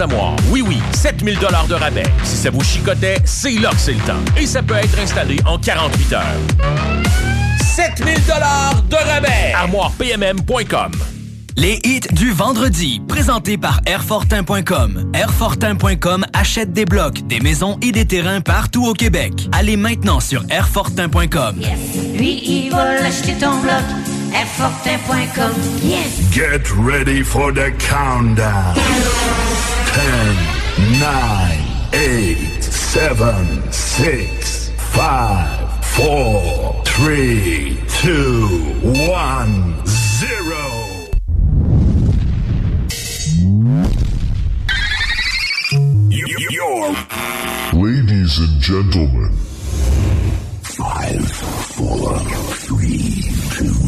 Armoire. Oui, oui, 7000 dollars de rabais. Si ça vous chicotait, c'est là que c'est le temps. Et ça peut être installé en 48 heures. 7000 dollars de rabais. ArmoirePMM.com. Les hits du vendredi, présentés par Airfortin.com. Airfortin.com achète des blocs, des maisons et des terrains partout au Québec. Allez maintenant sur Airfortin.com. Lui, il va l'acheter ton bloc. Airfortin.com. Yes! Get ready for the countdown. 10, 9, 8, 7, 6, 5, 4, 3, 2, 1, 0. You're Ladies and gentlemen, five, four, three, two, one.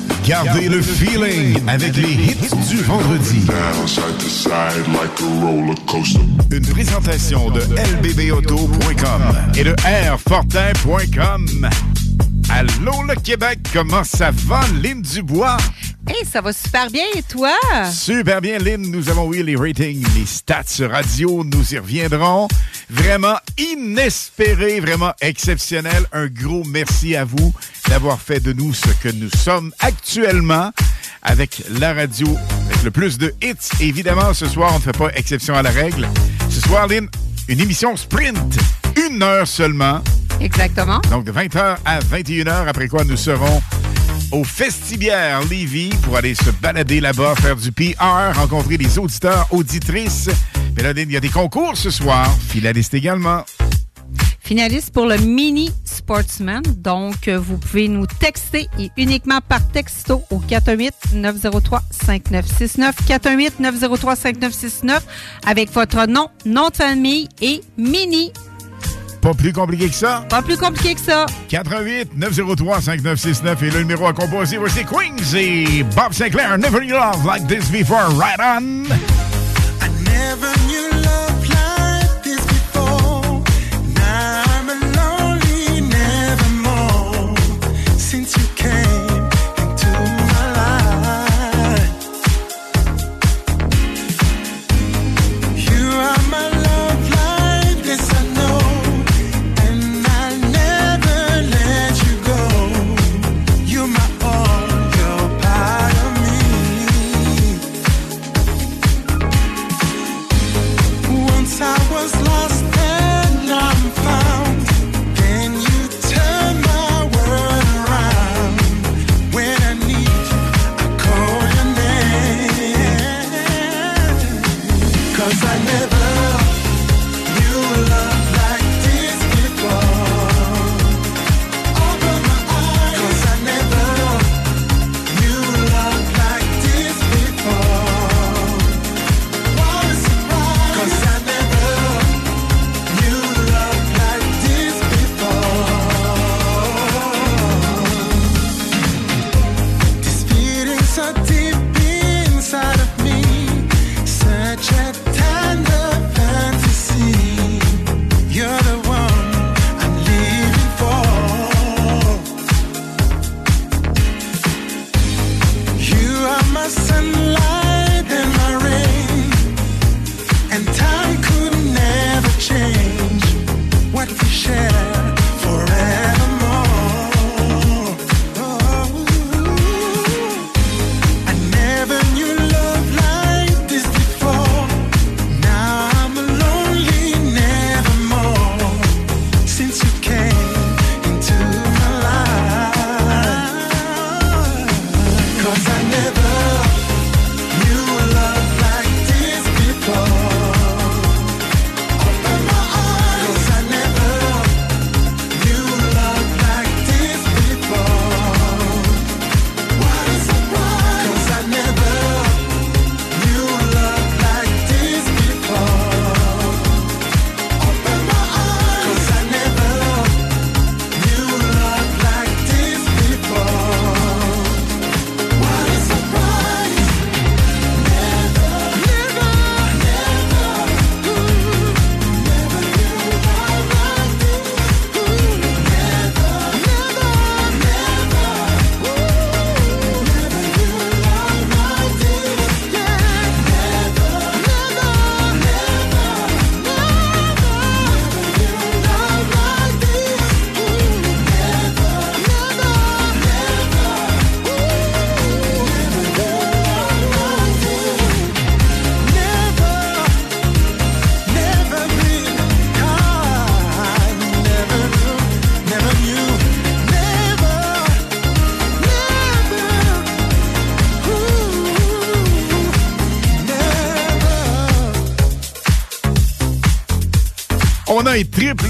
Gardez le feeling avec les hits du vendredi. Une présentation de lbbauto.com et de airfortin.com. Allô le Québec, comment ça va, Lynn Dubois? Hey, ça va super bien et toi? Super bien, Lynn. Nous avons eu les ratings, les stats radio. Nous y reviendrons. Vraiment inespéré, vraiment exceptionnel. Un gros merci à vous d'avoir fait de nous ce que nous sommes actuellement avec la radio avec le plus de hits. Évidemment, ce soir, on ne fait pas exception à la règle. Ce soir, Lynn, une émission sprint. Une heure seulement. Exactement. Donc, de 20h à 21h, après quoi nous serons au Festibière Lévis pour aller se balader là-bas, faire du PR, rencontrer des auditeurs, auditrices. Mais là, il y a des concours ce soir, finalistes également. Finaliste pour le Mini Sportsman. Donc, euh, vous pouvez nous texter et uniquement par texto au 418-903-5969. 418-903-5969 avec votre nom, nom de famille et Mini. Pas plus compliqué que ça. Pas plus compliqué que ça. 88 903 5969 et le numéro à composer, voici Queens et Bob Sinclair. Never knew love like this before. Right on. Never knew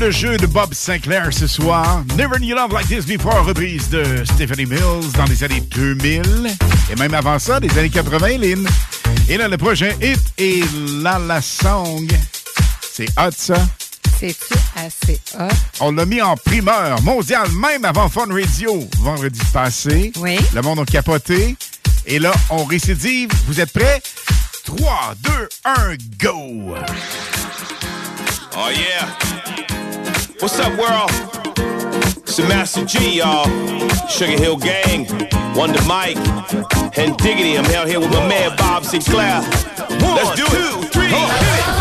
triple jeu de Bob Sinclair ce soir. Never Knew Love Like This Before, reprise de Stephanie Mills dans les années 2000. Et même avant ça, des années 80, Lynn. Et là, le prochain hit est La La Song. C'est hot, ça. C'est-tu assez hot? On l'a mis en primeur mondial, même avant Fun Radio, vendredi passé. Oui. Le monde a capoté. Et là, on récidive. Vous êtes prêts? 3, 2, 1, go! Oh yeah. What's up, world? It's the Master G, y'all. Sugar Hill Gang, Wonder Mike, and Diggity. I'm out here with my man Bob Sinclair. Let's do it. Two, three, hit it.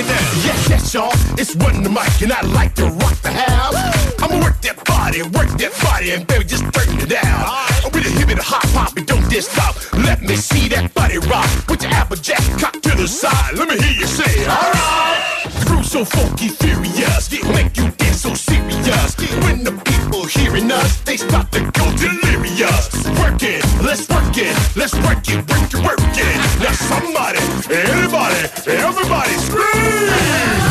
on down. Yes, yes, y'all. It's one the mic, and I like to rock the house. I'ma work that body, work that body, and baby, just turn it down. With a hip and a hot pop, and don't diss stop. Let me see that body rock. Put your applejack cock to the side. Let me hear you say, alright. So funky, furious, make you dance so serious. When the people hearing us, they start to go delirious. Work it, let's work it, let's work it, work it, work it. Now somebody, anybody, everybody scream!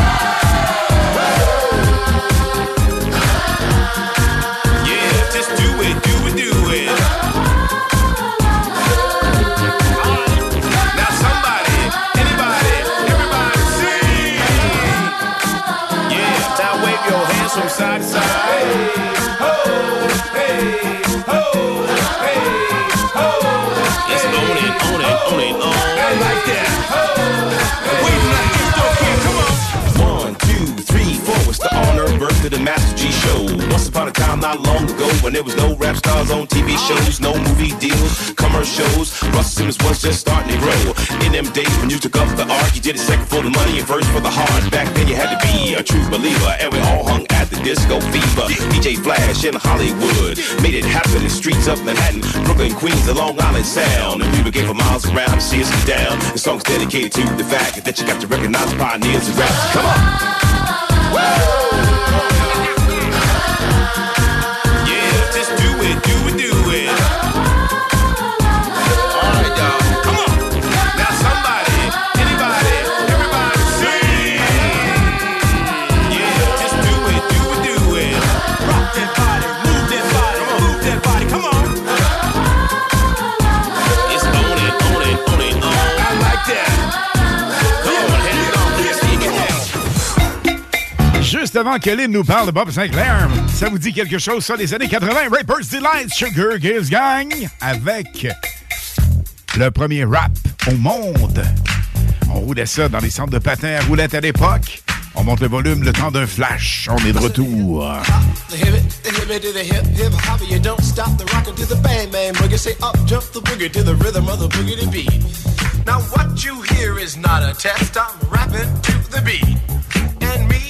The Master G Show. Once upon a time, not long ago, when there was no rap stars on TV shows, no movie deals, commercials. Russell Simmons was just starting to grow. In them days when you took up the art, you did it second for the money and first for the heart. Back then you had to be a true believer, and we all hung at the disco fever. DJ Flash in Hollywood made it happen in streets of Manhattan, Brooklyn, Queens, the Long Island Sound. And people came for miles around to see us get down. The song's dedicated to the fact that you got to recognize pioneers of rap. Come on. Yeah, Juste avant que Lynn nous parle de Bob Sinclair, ça vous dit quelque chose sur les années 80? Rapper's Delight, Sugar Kills Gang, avec le premier rap au monde. On roulait ça dans les centres de patins à roulettes à l'époque. On monte le volume le temps d'un flash. On est de retour. Now what you hear is not a test. I'm rapping to the beat, and me,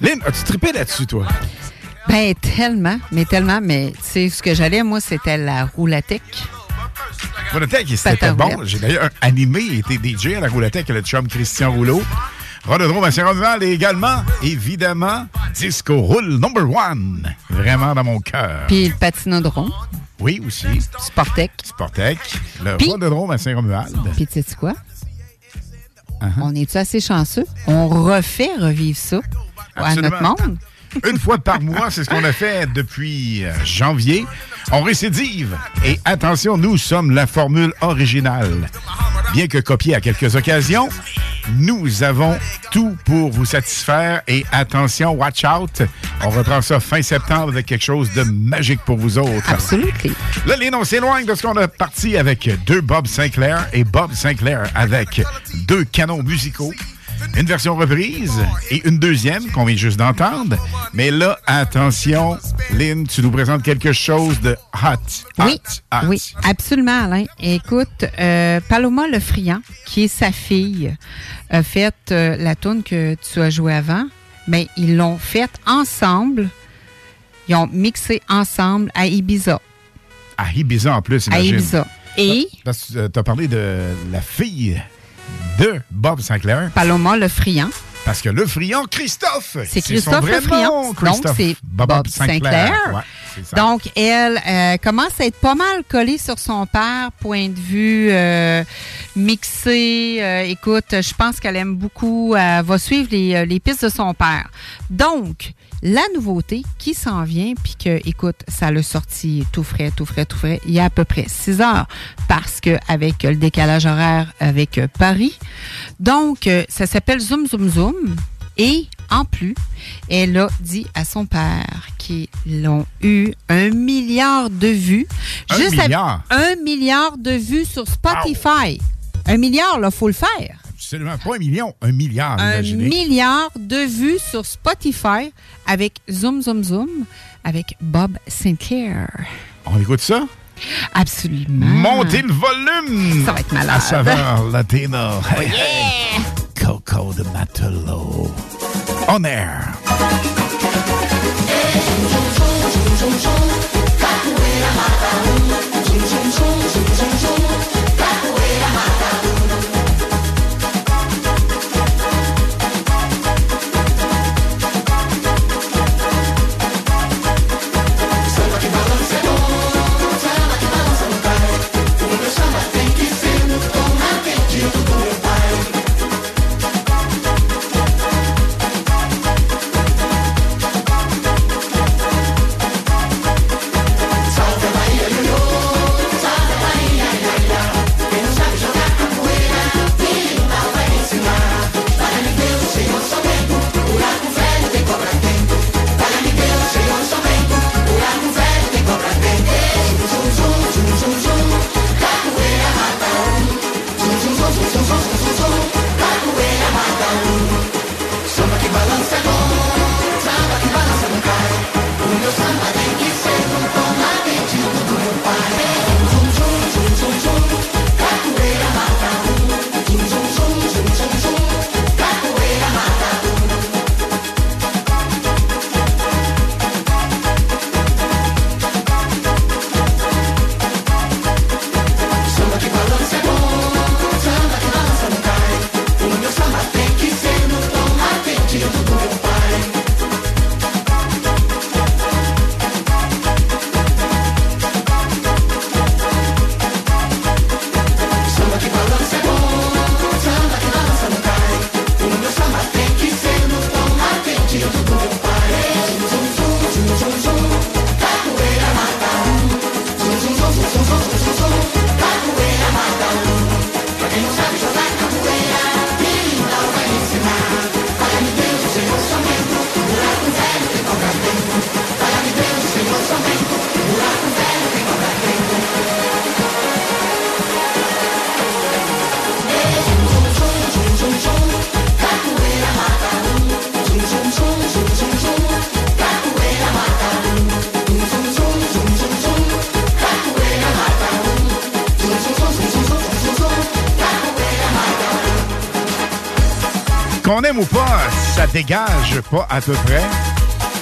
Lynn, as-tu trippé là-dessus, toi? Ben, tellement, mais tellement, mais tu sais, ce que j'allais, moi, c'était la roulatec. Roulatec, c'était bon. roulette. J'ai d'ailleurs animé et été DJ à la Roulatec, le chum Christian Rouleau. Rododrome à Saint-Romuald et également, évidemment, Disco Roule Number One. Vraiment dans mon cœur. Puis le patinodrome. Oui, aussi. Sportec. Sportec. Le Rododrome à Saint-Romuald. Puis tu sais quoi? Uh-huh. On est-tu assez chanceux? On refait revivre ça à notre monde? Une fois par mois, c'est ce qu'on a fait depuis euh, janvier. On récidive. Et attention, nous sommes la formule originale. Bien que copiée à quelques occasions, Nous avons tout pour vous satisfaire. Et attention, watch out. On reprend ça fin septembre avec quelque chose de magique pour vous autres. Absolument. Là, Lynn, on s'éloigne de ce qu'on a parti avec deux Bob Sinclair et Bob Sinclair avec deux canons musicaux. Une version reprise et une deuxième qu'on vient juste d'entendre. Mais là, attention, Lynn, tu nous présentes quelque chose de hot. hot, Oui, hot. oui, absolument, Alain. Écoute, euh, Paloma Le Friand, qui est sa fille, a fait euh, la tune que tu as jouée avant, mais ils l'ont faite ensemble. Ils ont mixé ensemble à Ibiza. À Ibiza en plus, À imagine. Ibiza. Et Tu as parlé de la fille de Bob Sinclair. Paloma Le Friand. Parce que le friand, Christophe. C'est Christophe Le Friand. Donc, c'est Bob, Sinclair. Ouais, c'est ça. Donc, elle euh, commence à être pas mal collée sur son père, point de vue euh, mixé. Euh, écoute, je pense qu'elle aime beaucoup, elle va suivre les, les pistes de son père. Donc, la nouveauté qui s'en vient, puis que, écoute, ça l'a sorti tout frais, tout frais, tout frais, il y a à peu près 6 heures, parce que avec le décalage horaire avec euh, Paris. Donc, euh, ça s'appelle Zoom Zoom Zoom. Et en plus, elle a dit à son père qu'ils l'ont eu un milliard de vues. Un à- milliard? un milliard de vues sur Spotify. Un milliard, là, faut le faire. Absolument pas un million, un milliard, Un imaginez. milliard de vues sur Spotify avec Zoom Zoom Zoom avec Bob Sinclair. On écoute ça? Absolument. Montez le volume! Ça va être malade. À saveur latino. Oh, Hey, hey. Coco de Matelot. On air. Qu'on dégage pas à peu près.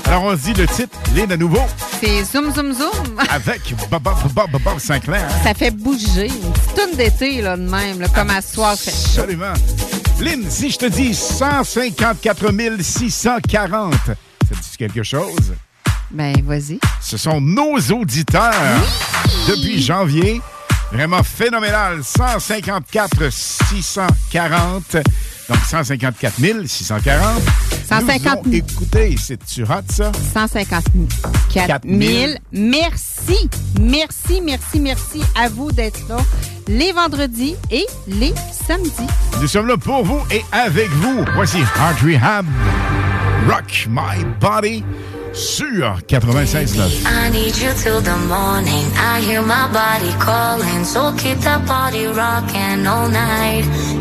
Alors on se dit le titre, Lynn à nouveau, C'est Zoom Zoom Zoom. avec Bob, Bob, Bob, Bob Sinclair. Ça fait bouger. Une petite toune d'été, là, de même, là, comme à soir, fait chaud. Absolument. Lynn, si je te dis 154 640, ça te dit quelque chose? Ben, vas-y. Ce sont nos auditeurs depuis janvier. Vraiment phénoménal. 154 640. Donc 154 640. 150 Nous ont écoutez, c'est-tu hot, ça? 154 000. Merci, merci, merci, merci à vous d'être là les vendredis et les samedi. Nous sommes là pour vous et avec vous. Voici Heart Rehab, Rock My Body sur 96.9. I need you till the morning. I hear my body calling. So keep that body rocking all night.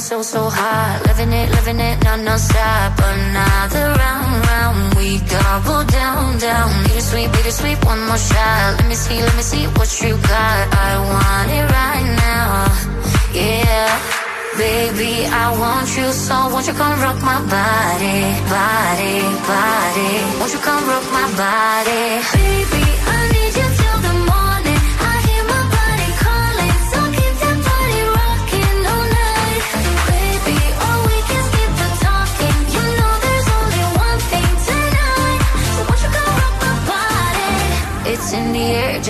in, so, so hot. Living it, living it, non, non stop. Another round, round. We double down, down. Bittersweet, bittersweet, one more shot. Let me see, let me see what you got. I want it right now. Yeah. Baby, I want you so won't you come rock my body, body, body. Won't you come rock my body? Baby,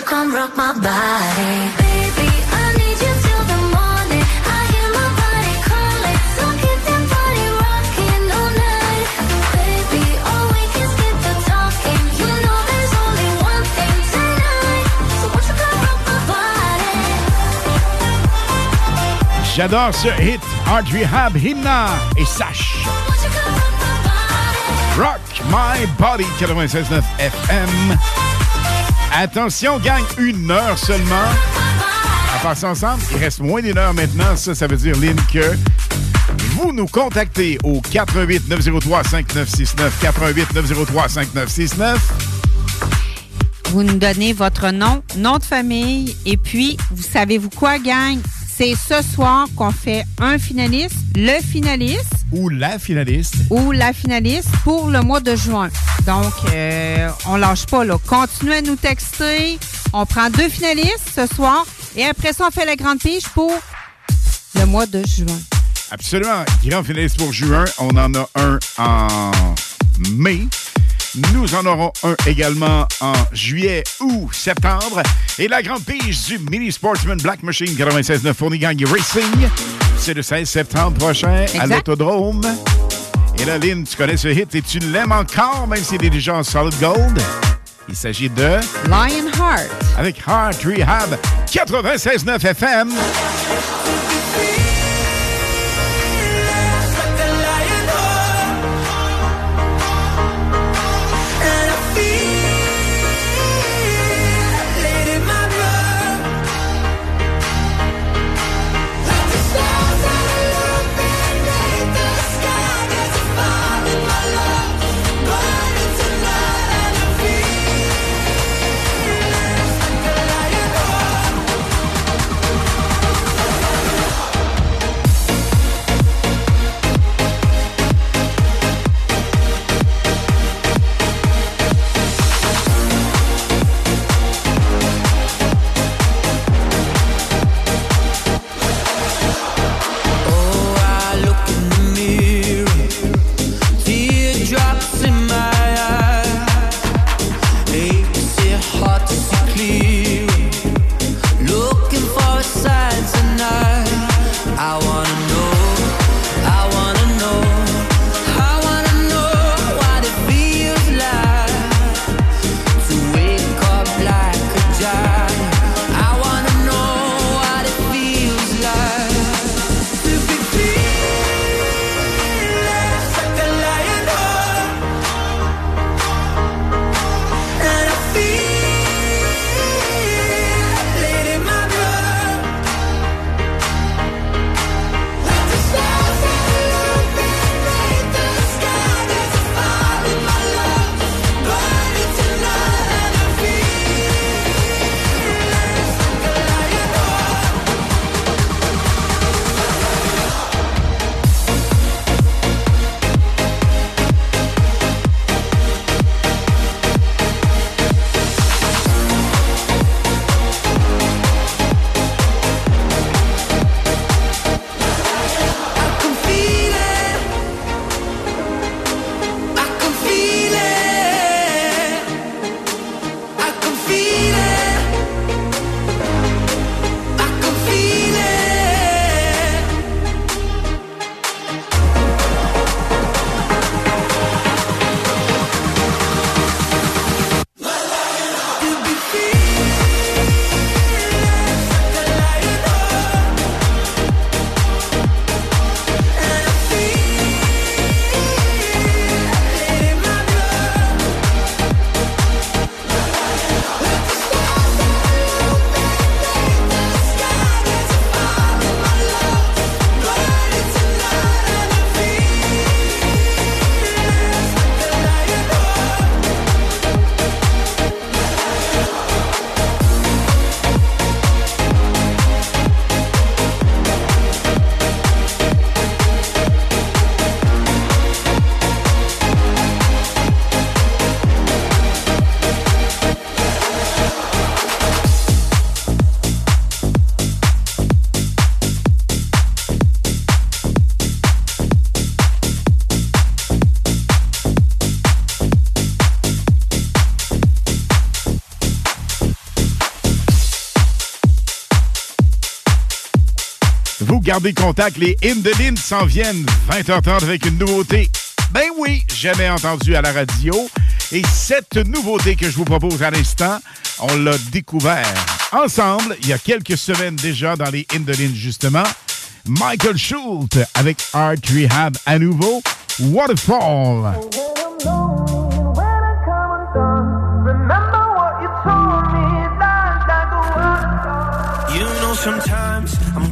You come rock my body? Baby, I need you till the morning. I hear my body calling, so keep that body rocking all night. Baby, oh, we can skip the talking. You know there's only one thing tonight. So won't you come rock my body? J'adore ce hit. Heart Rehab, Himna et Sash. Rock My Body 96.9 FM. Attention, gang, une heure seulement. À passer ensemble, il reste moins d'une heure maintenant. Ça, ça veut dire, Lynn, que vous nous contactez au 88 903 5969 88 903 5969 Vous nous donnez votre nom, nom de famille, et puis, vous savez-vous quoi, gang? C'est ce soir qu'on fait un finaliste, le finaliste ou la finaliste ou la finaliste pour le mois de juin. Donc, euh, on lâche pas, là. Continuez à nous texter. On prend deux finalistes ce soir et après ça, on fait la grande pige pour le mois de juin. Absolument. Grand finaliste pour juin. On en a un en mai. Nous en aurons un également en juillet ou septembre. Et la grande pige du Mini Sportsman Black Machine 96.9 Fournigang Racing, c'est le 16 septembre prochain à l'Autodrome. Et là, Lynn, tu connais ce hit et tu l'aimes encore, même s'il est déjà en solid gold. Il s'agit de Lionheart. avec Heart Rehab 96.9 FM. Gardez contact, les In s'en viennent 20h30 avec une nouveauté. Ben oui, jamais entendu à la radio. Et cette nouveauté que je vous propose à l'instant, on l'a découvert ensemble il y a quelques semaines déjà dans les In justement. Michael Schultz avec Art Rehab à nouveau, Waterfall. You know sometimes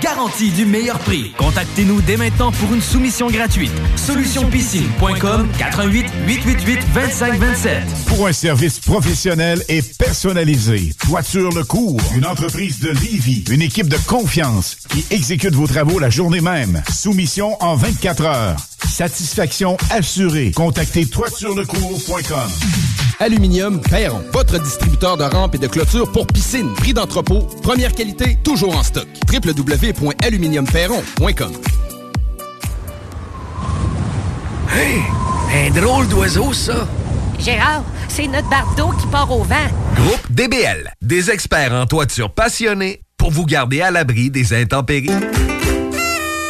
Garantie du meilleur prix. Contactez-nous dès maintenant pour une soumission gratuite. Solutionpiscine.com 88 888 2527. Pour un service professionnel et personnalisé, Toiture Le Cours, une entreprise de Livy, une équipe de confiance qui exécute vos travaux la journée même. Soumission en 24 heures. Satisfaction assurée. Contactez toiturelecours.com. Aluminium Perron, votre distributeur de rampes et de clôtures pour piscine. Prix d'entrepôt, première qualité, toujours en stock. www.aluminiumperron.com Hey, un drôle d'oiseau, ça. Gérard, c'est notre barre d'eau qui part au vent. Groupe DBL, des experts en toiture passionnés pour vous garder à l'abri des intempéries.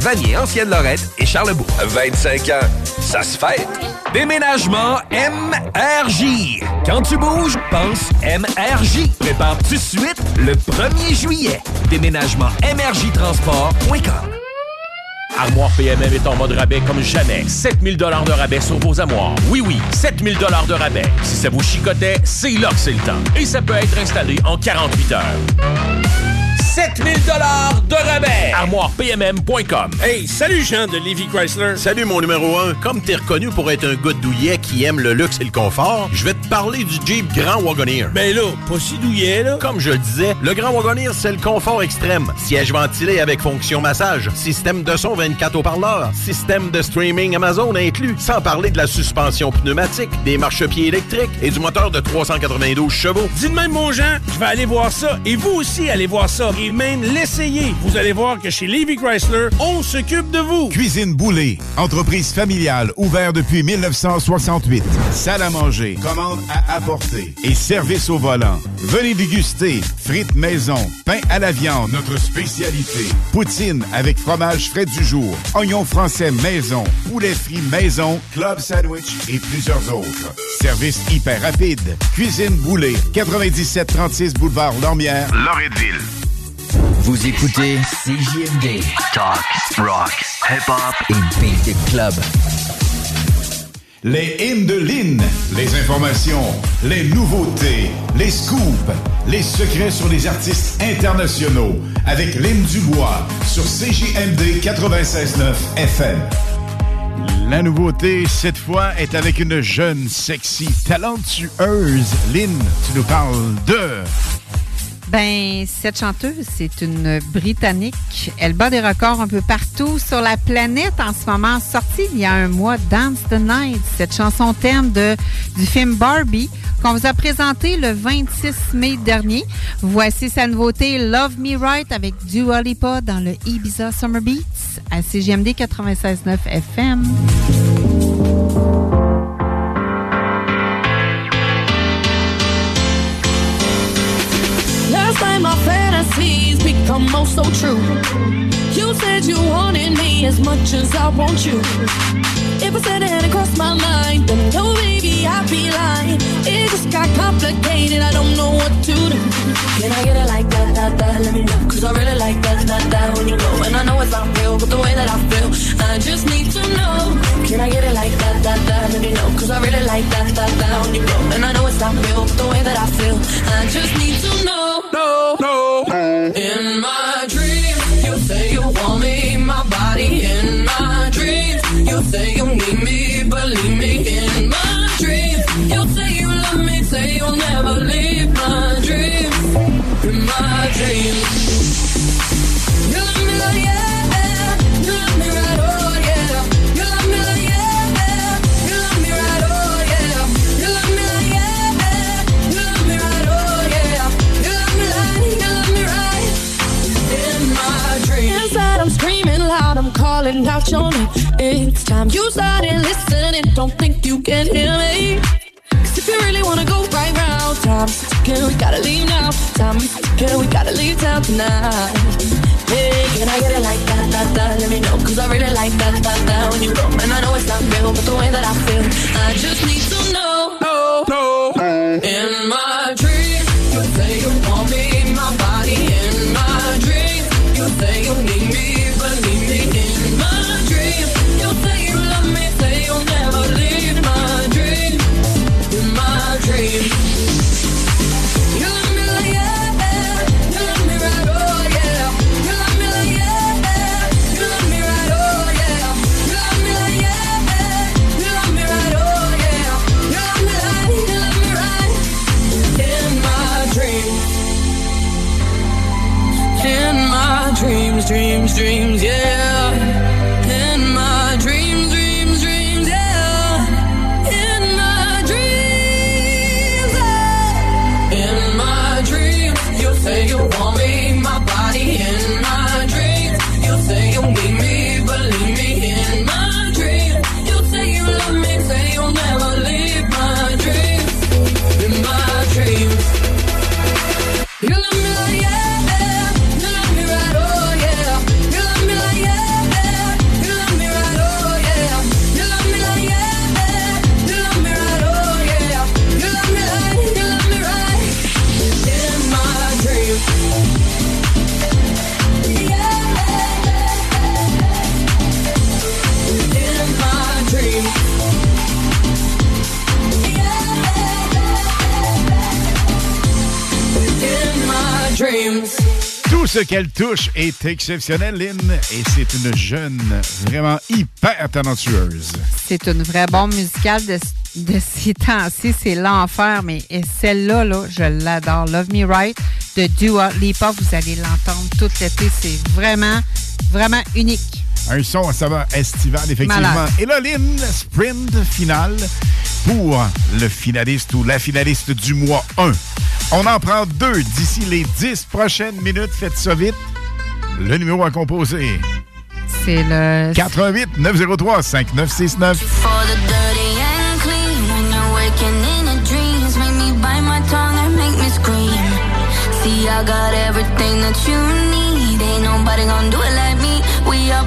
Vanier, Ancienne-Lorette et Charlebourg. 25 ans, ça se fait. Déménagement MRJ. Quand tu bouges, pense MRJ. Prépare tout de suite le 1er juillet. Déménagement MRJtransport.com. Armoire PMM est en mode rabais comme jamais. 7000 de rabais sur vos armoires. Oui, oui, 7000 de rabais. Si ça vous chicotait, c'est là que c'est le temps. Et ça peut être installé en 48 heures. 7000 de rabais. ArmoirePMM.com. Hey, salut Jean de Levi Chrysler. Salut mon numéro 1. Comme t'es reconnu pour être un gars douillet qui aime le luxe et le confort, je vais te parler du Jeep Grand Wagoneer. Ben là, pas si douillet là. Comme je le disais, le Grand Wagoneer, c'est le confort extrême. Siège ventilé avec fonction massage, système de son 24 haut-parleurs, système de streaming Amazon inclus, sans parler de la suspension pneumatique, des marchepieds électriques et du moteur de 392 chevaux. Dis de même mon Jean, je vais aller voir ça et vous aussi allez voir ça et même l'essayer. Vous allez voir que chez Levi Chrysler, on s'occupe de vous. Cuisine Boulée, entreprise familiale ouverte depuis 1968. Salle à manger, commande à apporter et service au volant. Venez déguster frites maison, pain à la viande, notre spécialité. Poutine avec fromage frais du jour, oignons français maison, poulet frit maison, club sandwich et plusieurs autres. Service hyper rapide. Cuisine Boulée, 9736 boulevard Lormière, Loretteville. Vous écoutez CJMD. Talk, rock, hip-hop et beat club. Les hymnes de Lynn, les informations, les nouveautés, les scoops, les secrets sur les artistes internationaux avec Lynn Dubois sur CJMD 96.9 FM. La nouveauté, cette fois, est avec une jeune, sexy, talentueuse. Lynn, tu nous parles de... Ben, cette chanteuse, c'est une Britannique. Elle bat des records un peu partout sur la planète en ce moment. Sortie il y a un mois, Dance the Night, cette chanson thème de, du film Barbie qu'on vous a présenté le 26 mai dernier. Voici sa nouveauté Love Me Right avec Dua Lipa dans le Ibiza Summer Beats à CGMD 96.9 FM. Oh so true. You said you wanted me as much as I want you. If I said it hadn't crossed my mind, then oh, no, baby, I'd be lying. It just got complicated, I don't know what to do. Can I get it like that, that, that? Let me know. Cause I really like that, that, that when you go. And I know it's not real, but the way that I feel, I just need to know. Can I get it like that, that, that? Let me know. Cause I really like that, that, that when you go. And I know it's not real, but the way that I feel, I just need to know. No, no. In my me, calling out your name. It's time you started listening. Don't think you can hear me. 'Cause if you really wanna go right round, time's ticking, we gotta leave now. Time's ticking, we gotta leave town tonight. Hey, can I get it like that, that, that? Let me know, cause I really like that, that, that. When you go, and I know it's not real, but the way that I feel, I just need to know. No, no. In my dreams, dreams, yeah. Ce qu'elle touche est exceptionnel, Lynn, et c'est une jeune vraiment hyper talentueuse. C'est une vraie bombe musicale de, de ces temps-ci. C'est l'enfer, mais celle-là, là, je l'adore. Love Me Right de Dua Lipa. Vous allez l'entendre tout l'été. C'est vraiment, vraiment unique. Un son à saveur estivale, effectivement. Malade. Et là, Lynn, sprint final pour le finaliste ou la finaliste du mois 1. On en prend deux d'ici les 10 prochaines minutes. Faites ça vite. Le numéro à composer. C'est le... 88 903 5969. For the dirty and clean, when you're waking in your dreams, make me bite my tongue and make me scream. See, I got everything that you need. Ain't nobody gonna do it like me. We are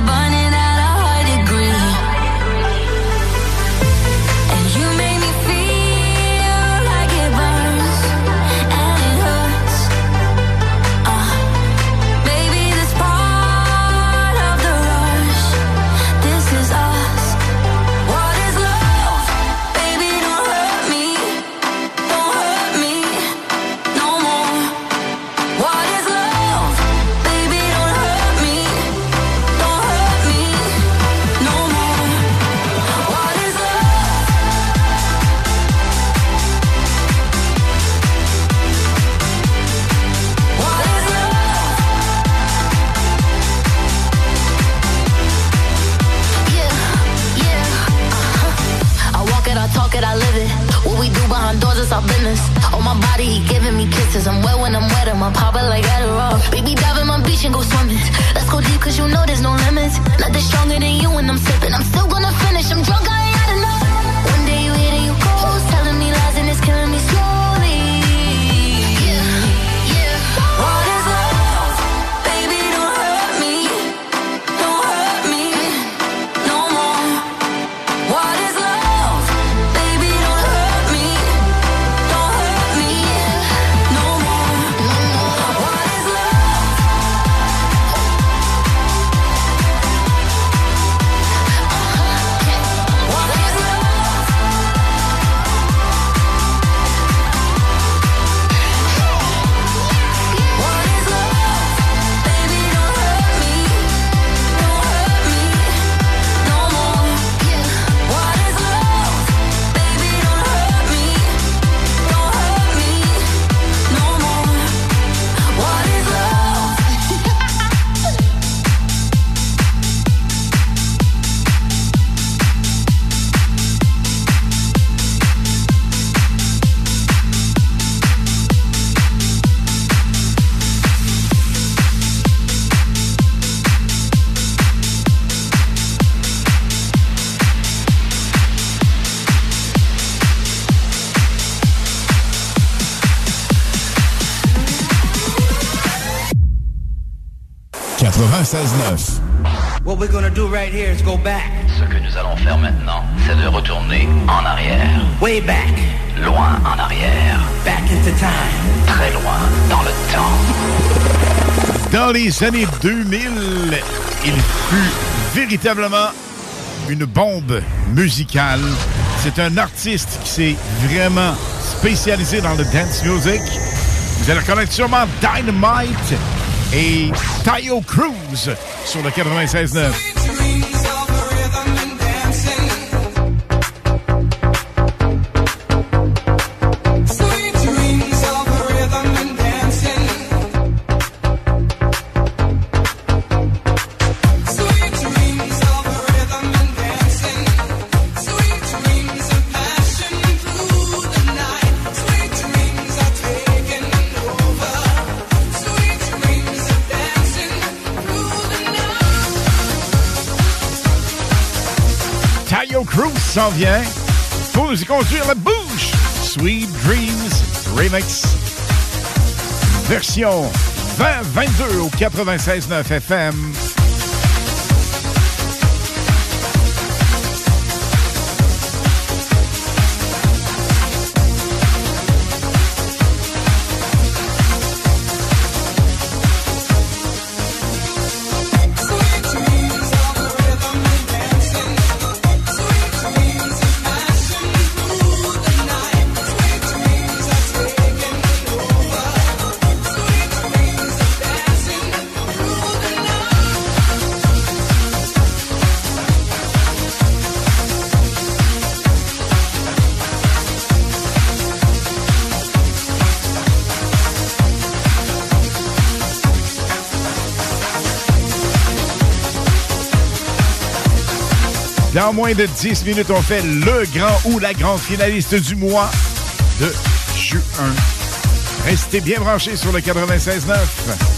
go back. Ce que nous allons faire maintenant, c'est de retourner en arrière. Way back. Loin en arrière. Back into time. Très loin dans le temps. Dans les années 2000, il fut véritablement une bombe musicale. C'est un artiste qui s'est vraiment spécialisé dans le dance music. Vous allez reconnaître sûrement Dynamite et Tayo Cruz sur le 96.9. s'en vient pour y conduire la bouche. Sweet Dreams Remix. Version 2022 au 96.9 FM. Dans moins de 10 minutes, on fait le grand ou la grande finaliste du mois de juin. Restez bien branchés sur le 96.9.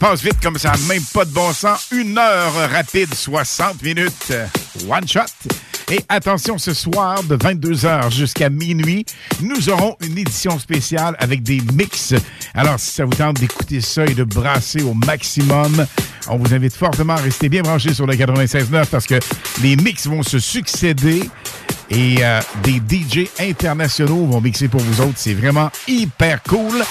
passe vite comme ça, même pas de bon sens. Une heure rapide, 60 minutes. One shot. Et attention, ce soir, de 22h jusqu'à minuit, nous aurons une édition spéciale avec des mix. Alors, si ça vous tente d'écouter ça et de brasser au maximum, on vous invite fortement à rester bien branchés sur le 96.9 parce que les mix vont se succéder et euh, des DJ internationaux vont mixer pour vous autres. C'est vraiment hyper cool.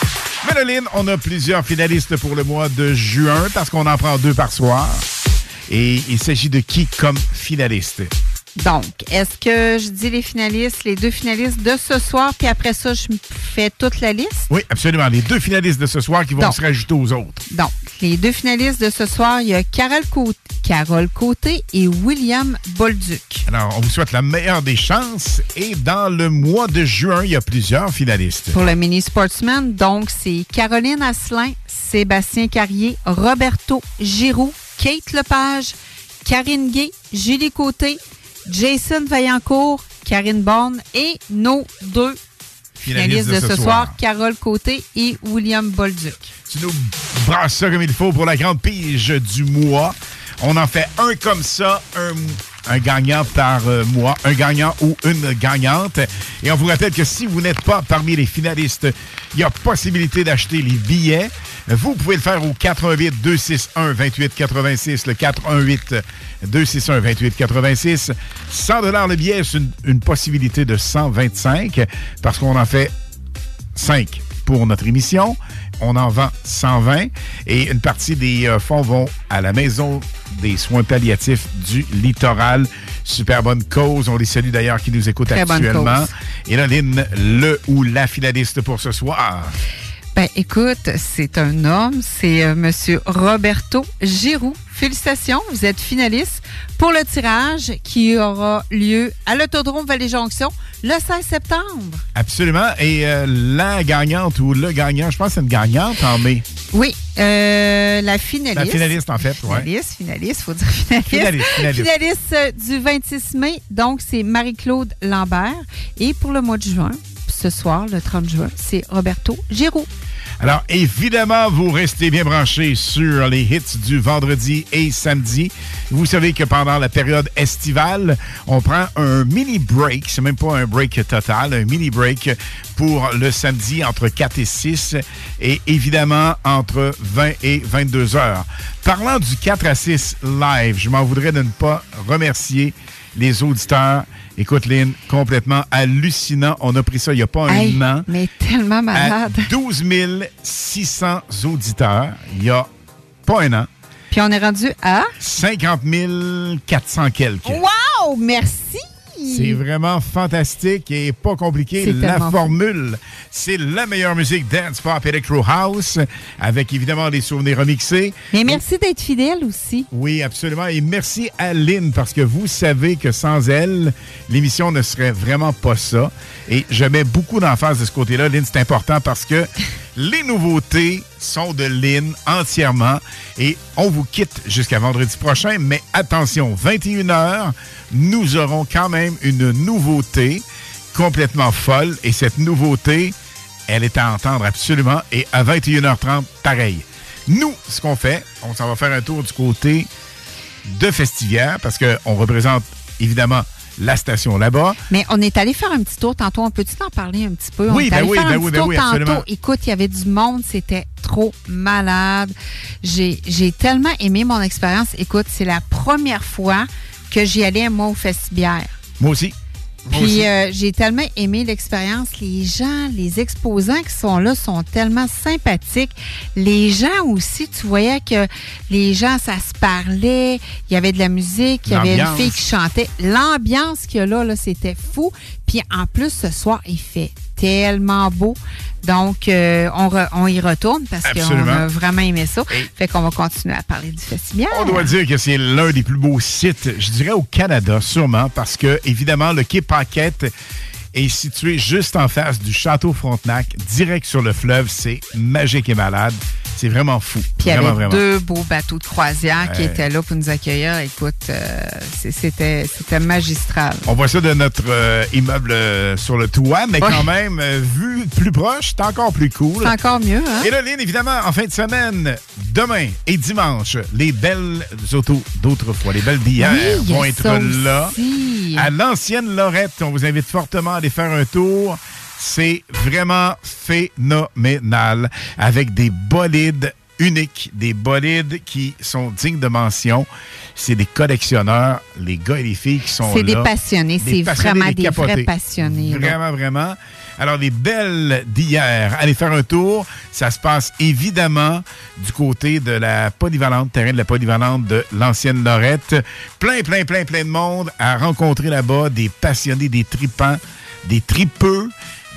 Mélaline, on a plusieurs finalistes pour le mois de juin parce qu'on en prend deux par soir. Et il s'agit de qui comme finaliste? Donc, est-ce que je dis les finalistes, les deux finalistes de ce soir, puis après ça, je me fais toute la liste? Oui, absolument. Les deux finalistes de ce soir qui vont Donc. se rajouter aux autres. Donc, les deux finalistes de ce soir, il y a Carole Côté, Carole Côté et William Bolduc. Alors, on vous souhaite la meilleure des chances. Et dans le mois de juin, il y a plusieurs finalistes. Pour le mini sportsman, donc, c'est Caroline Asselin, Sébastien Carrier, Roberto Giroux, Kate Lepage, Karine Gay, Julie Côté, Jason Vaillancourt, Karine Bourne et nos deux finalistes de, ce soir, Carole Côté et William Bolduc. Tu nous brasses ça comme il faut pour la grande pige du mois. On en fait un comme ça, un, un gagnant par euh, mois, un gagnant ou une gagnante. Et on vous rappelle que si vous n'êtes pas parmi les finalistes, il y a possibilité d'acheter les billets. Vous pouvez le faire au 88 261 28 86, le 418 261 28 86. 100 dollars le billet, c'est une, une possibilité de 125 parce qu'on en fait 5 pour notre émission. On en vend 120 et une partie des euh, fonds vont à la Maison des soins palliatifs du littoral. Super bonne cause. On les salue d'ailleurs qui nous écoutent Très actuellement. Et là, Lynn, le ou la finaliste pour ce soir? Ben, écoute, c'est un homme, c'est euh, Monsieur Roberto Giroux. Félicitations, vous êtes finaliste pour le tirage qui aura lieu à l'Autodrome Vallée-Jonction le 16 septembre. Absolument. Et euh, la gagnante ou le gagnant, je pense que c'est une gagnante en mai. Oui, euh, la finaliste. La finaliste, en fait, ouais. Finaliste, finaliste, faut dire finaliste. Finaliste, finaliste. Finaliste, euh, du 26 mai, donc c'est Marie-Claude Lambert. Et pour le mois de juin, ce soir, le 30 juin, c'est Roberto Giroux. Alors, évidemment, vous restez bien branchés sur les hits du vendredi et samedi. Vous savez que pendant la période estivale, on prend un mini break. C'est même pas un break total, un mini break pour le samedi entre 4 et 6 et évidemment entre 20 et 22 heures. Parlant du 4 à 6 live, je m'en voudrais de ne pas remercier les auditeurs. Écoute, Lynn, complètement hallucinant. On a pris ça il n'y a pas un an mais tellement malade. à 12 600 auditeurs il y a pas un an. Puis on est rendu à... 50 400 quelques. Wow! Merci! C'est vraiment fantastique et pas compliqué. La formule, c'est la meilleure musique dance pop electro house avec évidemment des souvenirs remixés. Mais merci d'être fidèle aussi. Oui, absolument. Et merci à Lynn, parce que vous savez que sans elle, l'émission ne serait vraiment pas ça. Et je mets beaucoup d'emphase de ce côté-là. Lynn, c'est important parce que les nouveautés sont de Lynn entièrement. Et on vous quitte jusqu'à vendredi prochain. Mais attention, 21h, nous aurons quand même une nouveauté complètement folle. Et cette nouveauté, elle est à entendre absolument. Et à 21h30, pareil. Nous, ce qu'on fait, on s'en va faire un tour du côté de Festivière parce qu'on représente évidemment la station là-bas. Mais on est allé faire un petit tour tantôt. On peut-tu en parler un petit peu? on Oui, est ben allé oui, faire ben un oui, petit ben tour oui, tantôt. absolument. Écoute, il y avait du monde. C'était trop malade. J'ai j'ai tellement aimé mon expérience. Écoute, c'est la première fois que j'y allais, moi, au Festibière. Moi aussi. Puis euh, j'ai tellement aimé l'expérience. Les gens, les exposants qui sont là sont tellement sympathiques. Les gens aussi, tu voyais que les gens, ça se parlait. Il y avait de la musique, il y avait une fille qui chantait. L'ambiance qu'il y a là, là c'était fou. Puis en plus, ce soir, il fait tellement beau. Donc, euh, on, re- on y retourne parce qu'on a vraiment aimé ça. Fait qu'on va continuer à parler du festival. On doit dire que c'est l'un des plus beaux sites, je dirais au Canada, sûrement, parce que, évidemment, le quai Paquette est situé juste en face du Château Frontenac, direct sur le fleuve. C'est magique et malade. C'est vraiment fou. Puis il y avait deux beaux bateaux de croisière qui étaient là pour nous accueillir. Écoute, euh, c'était c'était magistral. On voit ça de notre euh, immeuble euh, sur le toit, mais Ouais. quand même, vu plus proche, c'est encore plus cool. C'est encore mieux, hein? Et là, Lynn, évidemment, en fin de semaine, demain et dimanche, les belles autos d'autrefois, les belles d'hier Oui, vont être là. aussi. À l'ancienne Lorette, on vous invite fortement à aller faire un tour. C'est vraiment phénoménal avec des bolides uniques, des bolides qui sont dignes de mention. C'est des collectionneurs, les gars et les filles qui sont là. C'est des passionnés, c'est vraiment des vrais passionnés. là. Vraiment, vraiment. Alors, les belles d'hier, allez faire un tour. Ça se passe évidemment du côté de la polyvalente, terrain de la polyvalente de l'ancienne Lorette. Plein, plein, plein, plein de monde à rencontrer là-bas. Des passionnés, des tripants, des tripeux,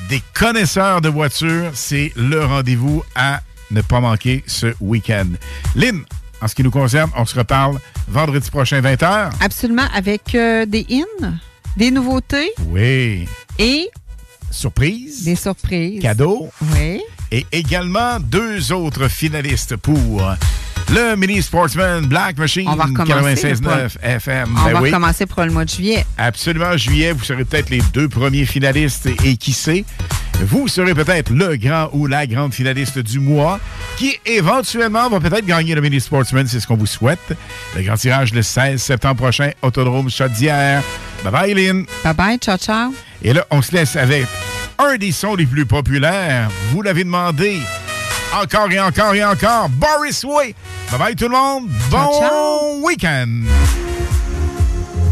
des connaisseurs de voitures. C'est le rendez-vous à ne pas manquer ce week-end. Lynn, en ce qui nous concerne, on se reparle vendredi prochain, 20h. Absolument, avec euh, des in, des nouveautés Oui. et Surprise. des surprises. Cadeau. Oui. Et également deux autres finalistes pour le Mini Sportsman Black Machine On va recommencer, 96.9 FM. On Ben va oui. recommencer pour le mois de juillet. Absolument, juillet, vous serez peut-être les deux premiers finalistes et, et qui sait, vous serez peut-être le grand ou la grande finaliste du mois qui éventuellement va peut-être gagner le Mini Sportsman, c'est ce qu'on vous souhaite. Le grand tirage le 16 septembre prochain, Autodrome Chaudière. Bye bye, Lynn. Bye bye, ciao, ciao. Et là, on se laisse avec un des sons les plus populaires. Vous l'avez demandé. Encore et encore et encore. Boris Way. Bye bye tout le monde. Bon week-end.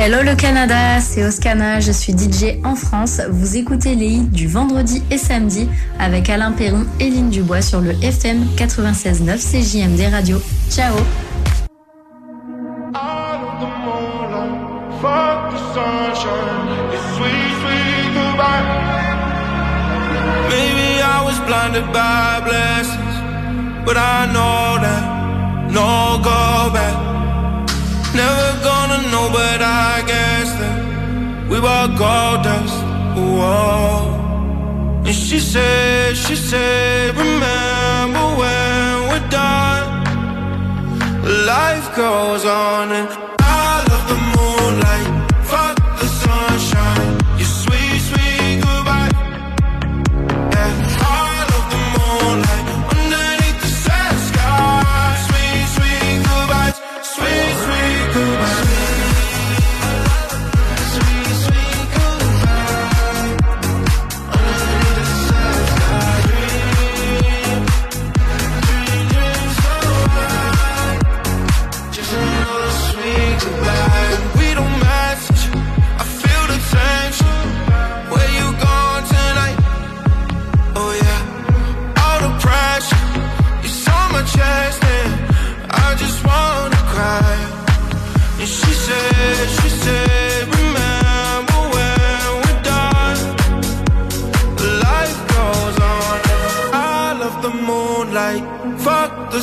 Hello le Canada, c'est Oscana, je suis DJ en France. Vous écoutez les hits du vendredi et samedi avec Alain Perron et Lynn Dubois sur le FM 96.9 CJMD Radio. Ciao blinded by blessings, but I know no go back. Never gonna know, but I guess that we were gold dust. Whoa. And she said, she said, remember when we're done. Life goes on and I love the moonlight. Fuck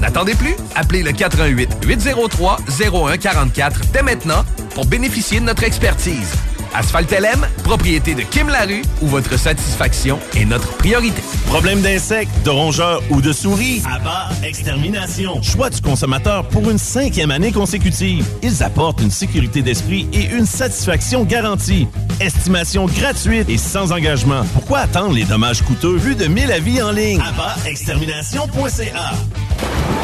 N'attendez plus, appelez le 88 803 0144 dès maintenant pour bénéficier de notre expertise. Asphalt LM, propriété de Kim Larue, où votre satisfaction est notre priorité. Problème d'insectes, de rongeurs ou de souris? Abba Extermination. Choix du consommateur pour une cinquième année consécutive. Ils apportent une sécurité d'esprit et une satisfaction garantie. Estimation gratuite et sans engagement. Pourquoi attendre les dommages coûteux? Plus de 1000 avis en ligne? AbbaExtermination.ca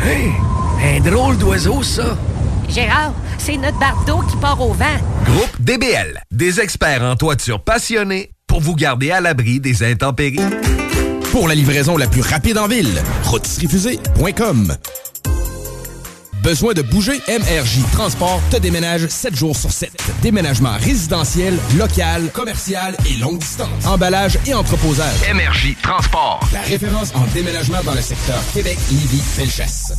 Hey, un drôle d'oiseau, ça. Gérard, c'est notre bardeau qui part au vent. Groupe DBL, des experts en toiture passionnés pour vous garder à l'abri des intempéries. Pour la livraison la plus rapide en ville, rotisseriefusée.com. Besoin de bouger? MRJ Transport te déménage 7 jours sur 7. Déménagement résidentiel, local, commercial et longue distance. Emballage et entreposage. MRJ Transport. La référence en déménagement dans le secteur Québec, Lévis, Felchasse.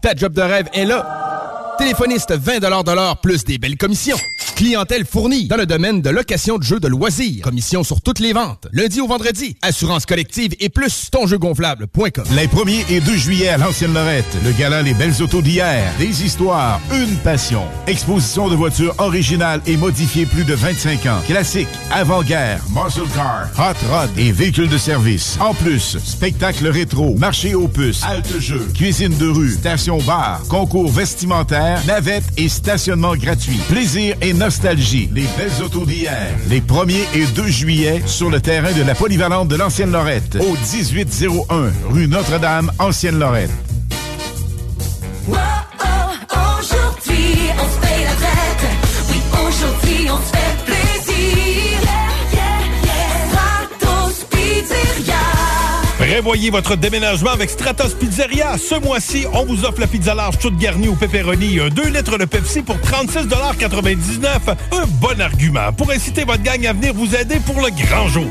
Ta job de rêve est là. Téléphoniste 20 de l'heure plus des belles commissions. Clientèle fournie dans le domaine de location de jeux de loisirs. Commission sur toutes les ventes. Lundi au vendredi. Assurance collective et plus tonjeugonflable.com. Les 1er et 2 juillet à l'Ancienne Lorette, le gala Les Belles Autos d'hier, des histoires, une passion. Exposition de voitures originales et modifiées plus de 25 ans. Classiques, avant-guerre, muscle car, hot rod et véhicules de service. En plus, spectacle rétro, marché aux puces, halte jeux, cuisine de rue, station bar, concours vestimentaire, navette et stationnement gratuit. Plaisir et nostalgie. Les Belles Autos d'hier. Les 1er et 2 juillet sur le terrain de la polyvalente de l'Ancienne Lorette, au 1801 rue Notre-Dame, Ancienne Lorette. Wow, oh, aujourd'hui on se paye la traite. Oui, aujourd'hui on se fait plaisir. Prévoyez votre déménagement avec Stratos Pizzeria. Ce mois-ci, on vous offre la pizza large toute garnie au pepperoni et un 2 litres de Pepsi pour 36,99 Un bon argument pour inciter votre gang à venir vous aider pour le grand jour.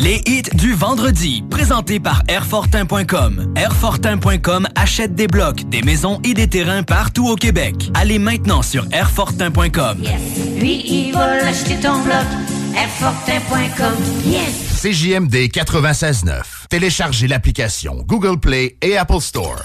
Les hits du vendredi, présentés par Airfortin.com. Airfortin.com achète des blocs, des maisons et des terrains partout au Québec. Allez maintenant sur Airfortin.com. Lui, il va l'acheter ton bloc. Airfortin.com. Yes! CJMD 96.9. Téléchargez l'application Google Play et Apple Store.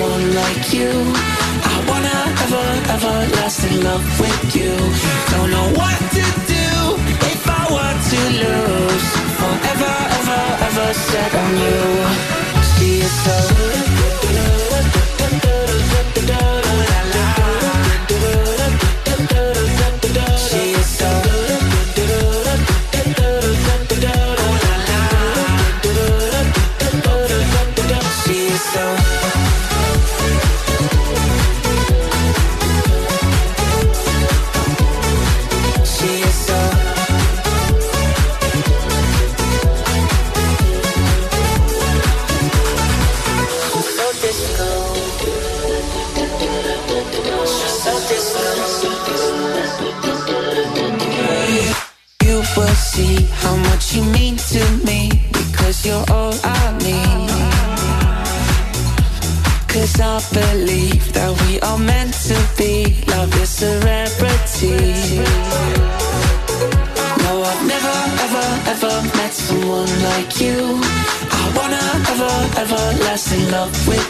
someone like you. I wanna ever, everlast in love with you. Don't know what to do if I want to lose. Forever, ever, ever set on you. See it so with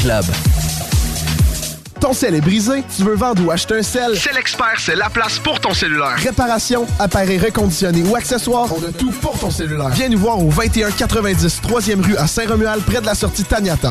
club. Ton sel est brisé, tu veux vendre ou acheter un sel? C'est l'expert, c'est la place pour ton cellulaire. Réparation, appareil reconditionné ou accessoires, on a tout pour ton cellulaire. Viens nous voir au 2190 3e rue à Saint-Romuald, près de la sortie Taniata.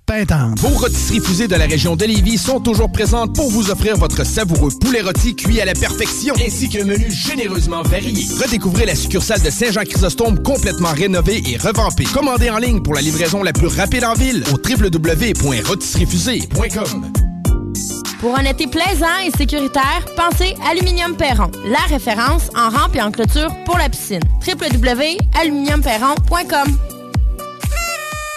Pintante. Vos rôtisseries fusées de la région de Lévis sont toujours présentes pour vous offrir votre savoureux poulet rôti cuit à la perfection, ainsi qu'un menu généreusement varié. Redécouvrez la succursale de Saint-Jean-Chrysostome complètement rénovée et revampée. Commandez en ligne pour la livraison la plus rapide en ville au www.rôtisseriefusée.com. Pour un été plaisant et sécuritaire, pensez Aluminium Perron, la référence en rampe et en clôture pour la piscine. www.aluminiumperron.com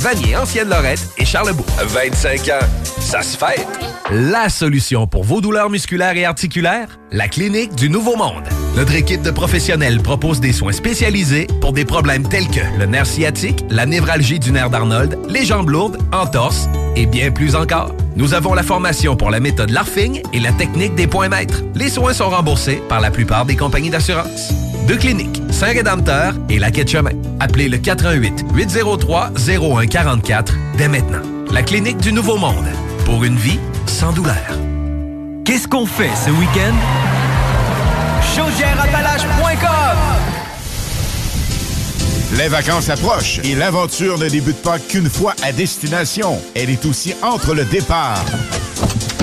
Vanier, Ancienne Lorette et Charlebourg. 25 ans, ça se fait. La solution pour vos douleurs musculaires et articulaires? La Clinique du Nouveau Monde. Notre équipe de professionnels propose des soins spécialisés pour des problèmes tels que le nerf sciatique, la névralgie du nerf d'Arnold, les jambes lourdes, entorses et bien plus encore. Nous avons la formation pour la méthode LARFING et la technique des points maîtres. Les soins sont remboursés par la plupart des compagnies d'assurance. Deux cliniques, Saint-Rédempteur et la Quai Chemin. Appelez le 88 803 0144 dès maintenant. La clinique du Nouveau Monde. Pour une vie sans douleur. Qu'est-ce qu'on fait ce week-end? Les vacances approchent et l'aventure ne débute pas qu'une fois à destination. Elle est aussi entre le départ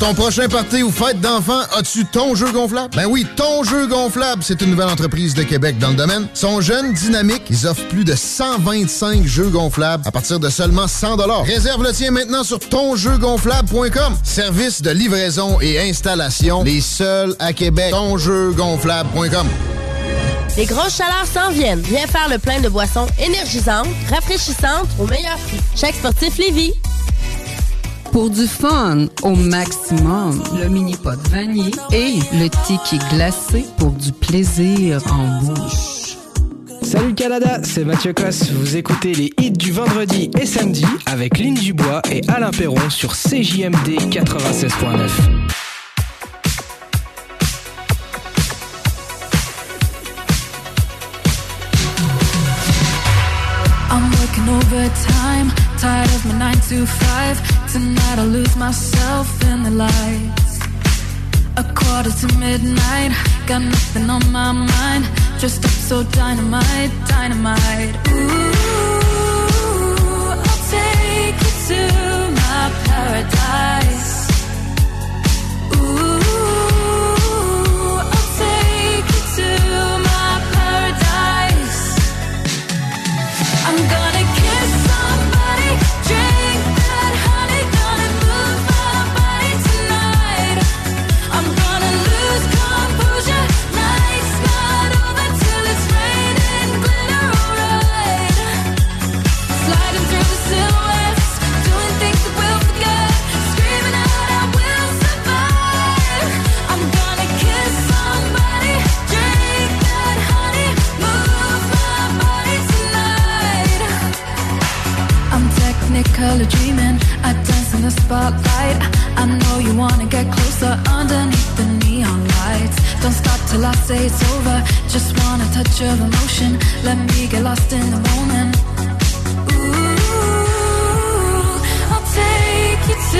Ton prochain party ou fête d'enfants, as-tu ton jeu gonflable? Ben oui, ton jeu gonflable, c'est une nouvelle entreprise de Québec dans le domaine. Sont jeunes, dynamiques, ils offrent plus de 125 jeux gonflables à partir de seulement 100 Réserve le tien maintenant sur tonjeugonflable.com. Service de livraison et installation, les seuls à Québec. Tonjeugonflable.com. Les grosses chaleurs s'en viennent. Viens faire le plein de boissons énergisantes, rafraîchissantes au meilleur prix. Chaque sportif Lévis. Pour du fun au maximum, le mini pot vanille et le tiki glacé pour du plaisir en bouche. Salut Canada, c'est Mathieu Cosse. Vous écoutez les hits du vendredi et samedi avec Lynn Dubois et Alain Perron sur CJMD 96.9. tired of my nine to five. Tonight I'll lose myself in the lights. A quarter to midnight, got nothing on my mind. Dressed up so dynamite, dynamite. Ooh, I'll take you to my paradise. Technically dreaming. I dance in the spotlight. I know you wanna get closer underneath the neon lights. Don't stop till I say it's over. Just want a touch of emotion. Let me get lost in the moment. Ooh, I'll take you to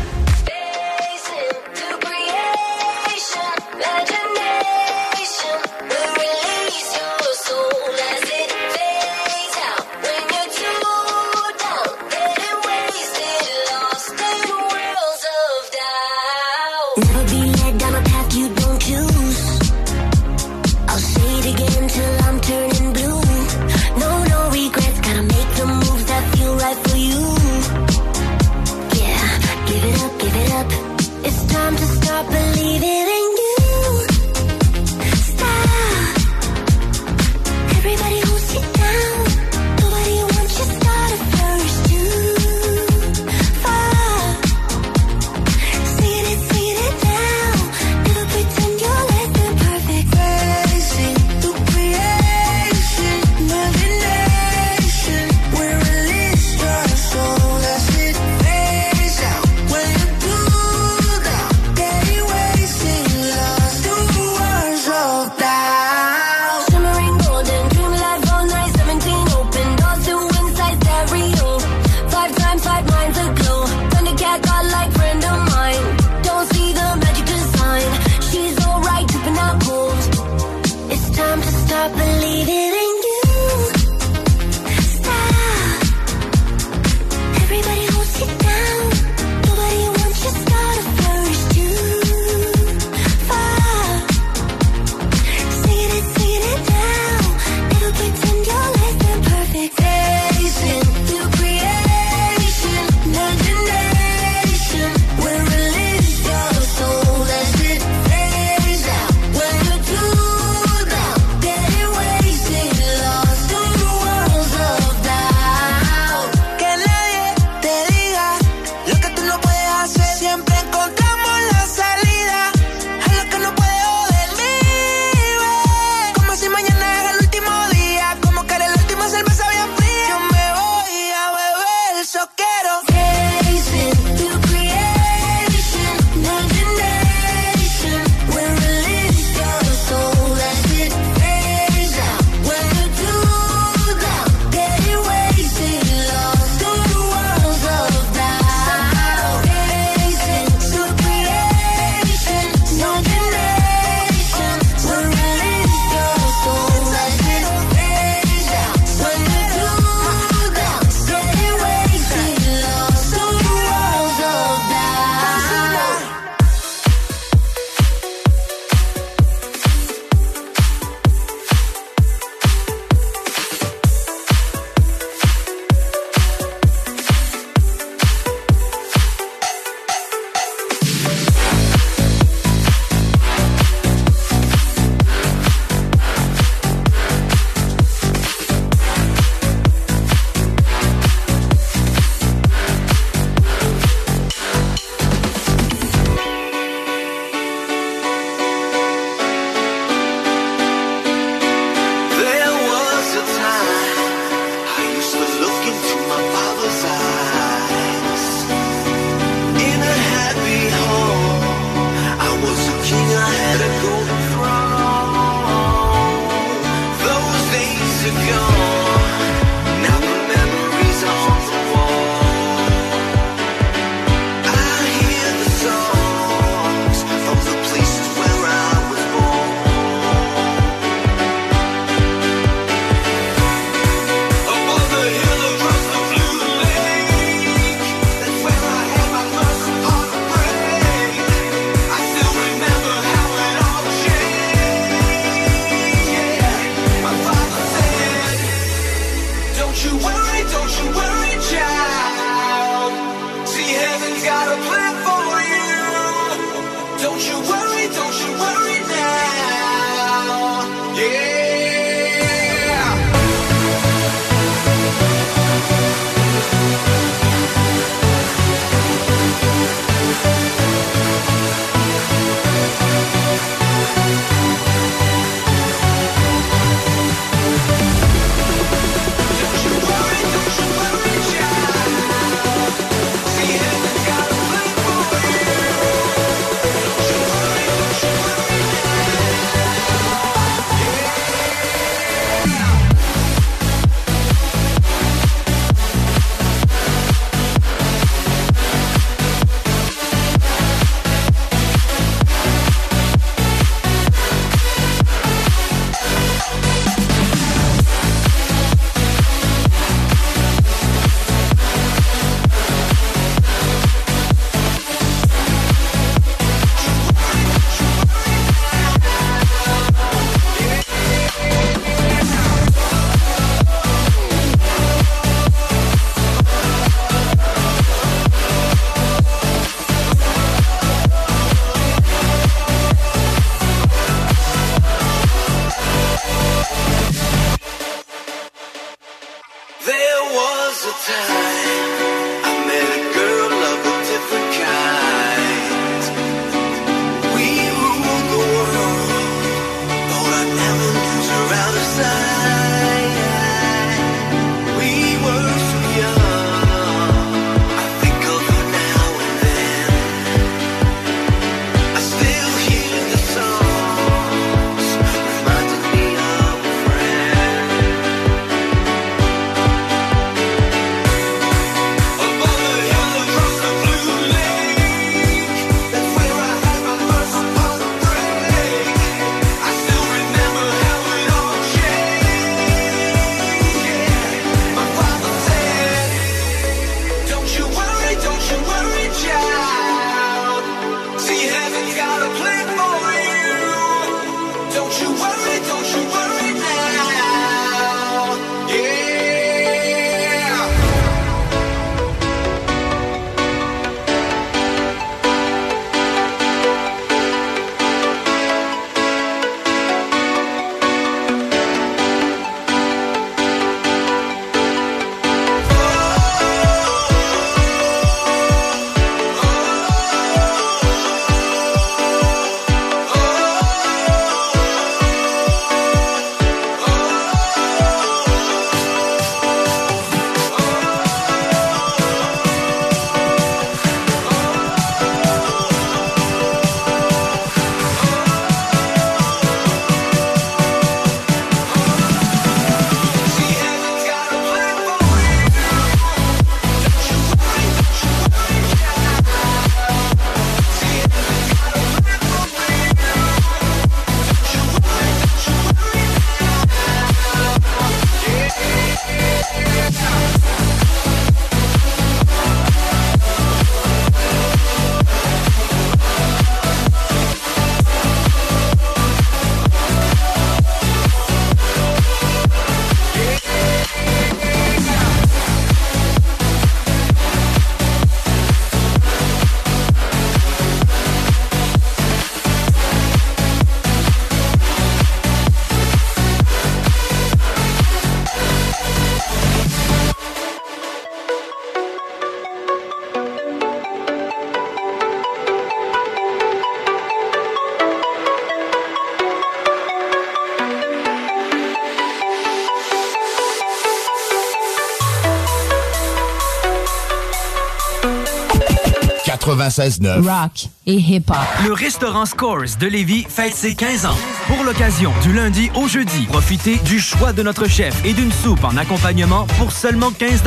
Rock et hip-hop. Le restaurant Scores de Lévis fête ses 15 ans. Pour l'occasion, du lundi au jeudi, profitez du choix de notre chef et d'une soupe en accompagnement pour seulement 15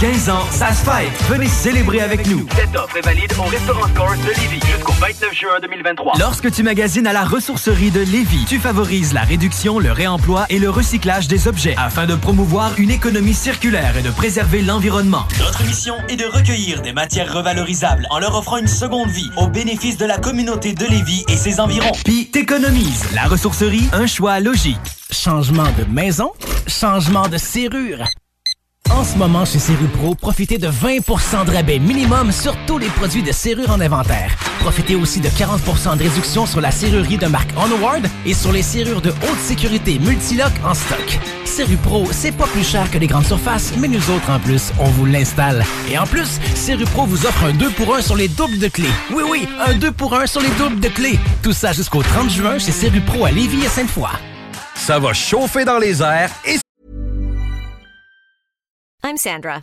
15 ans, ça se fête. Venez célébrer avec nous. Cette offre est valide au restaurant Scores de Lévis jusqu'au 29 juin 2023. Lorsque tu magasines à la ressourcerie de Lévis, tu favorises la réduction, le réemploi et le recyclage des objets afin de promouvoir une économie circulaire et de préserver l'environnement. Notre mission est de recueillir des matières revalorisables en leur offrant une seconde vie au bénéfice de la communauté de Lévis et ses environs. Puis t'économises. La un choix logique. Changement de maison, changement de serrure. En ce moment, chez Serrupro, profitez de 20% de rabais minimum sur tous les produits de serrure en inventaire. Profitez aussi de 40% de réduction sur la serrurerie de marque Onward et sur les serrures de haute sécurité Multilock en stock. Serrupro, c'est pas plus cher que les grandes surfaces, mais nous autres, en plus, on vous l'installe. Et en plus, Serrupro vous offre un 2 pour 1 sur les doubles de clés. Oui, oui, un 2 pour 1 sur les doubles de clés. Tout ça jusqu'au 30 juin chez Serrupro à Lévis et Sainte-Foy. Ça va chauffer dans les airs et I'm Sandra,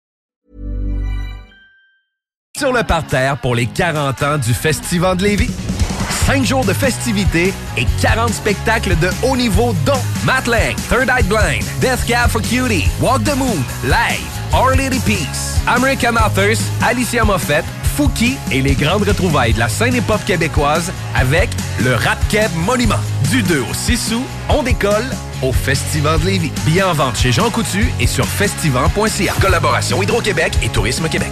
Sur le parterre pour les 40 ans du Festival de Lévis. 5 jours de festivités et 40 spectacles de haut niveau dont Matt Lang, Third Eye Blind, Death Cab for Cutie, Walk the Moon, Live, Our Lady Peace, American Authors, Alicia Moffett, Fouki et les grandes retrouvailles de la scène hip-hop québécoise avec le Rap Monument. Du 2 au 6 août, on décolle au Festival de Lévis. Billets en vente chez Jean Coutu et sur festival.ca. Collaboration Hydro-Québec et Tourisme Québec.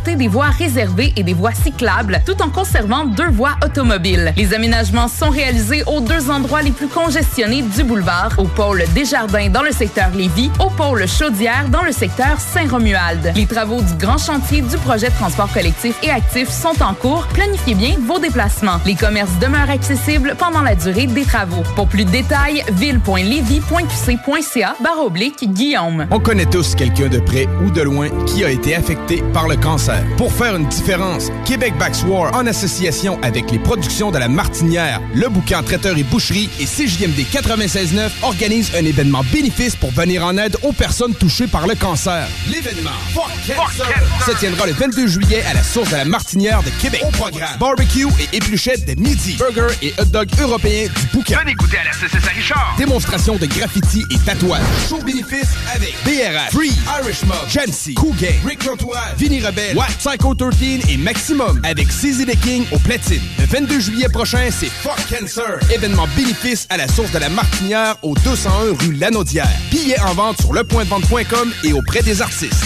des voies réservées et des voies cyclables, tout en conservant deux voies automobiles. Les aménagements sont réalisés aux deux endroits les plus congestionnés du boulevard, au pôle Desjardins dans le secteur Lévis, au pôle Chaudière dans le secteur Saint-Romuald. Les travaux du grand chantier du projet de transport collectif et actif sont en cours. Planifiez bien vos déplacements. Les commerces demeurent accessibles pendant la durée des travaux. Pour plus de détails, ville.levy.qc.ca barre oblique Guillaume. On connaît tous quelqu'un de près ou de loin qui a été affecté par le cancer. Pour faire une différence, Québec Backs War, en association avec les productions de la Martinière, le bouquin Traiteur et Boucherie et CJMD 96.9 organise un événement bénéfice pour venir en aide aux personnes touchées par le cancer. L'événement se tiendra le 22 juillet à la source de la Martinière de Québec. Au programme, barbecue et épluchettes de midi, burger et hot dog européens du bouquin. Venez goûter à la CCS à Richard. Démonstration de graffiti et tatouage. Show bénéfice avec BRH, Free, Irish Mob, Jancy, Cool Gang, Rick Lantoise, Vinny Rebelle, Watt, Psycho 13 et Maximum avec CZ the King au platine. Le 22 juillet prochain, c'est Fuck Cancer. Événement bénéfice à la source de la Martinière au 201 rue Lanaudière. Billets en vente sur lepointdevente.com et auprès des artistes.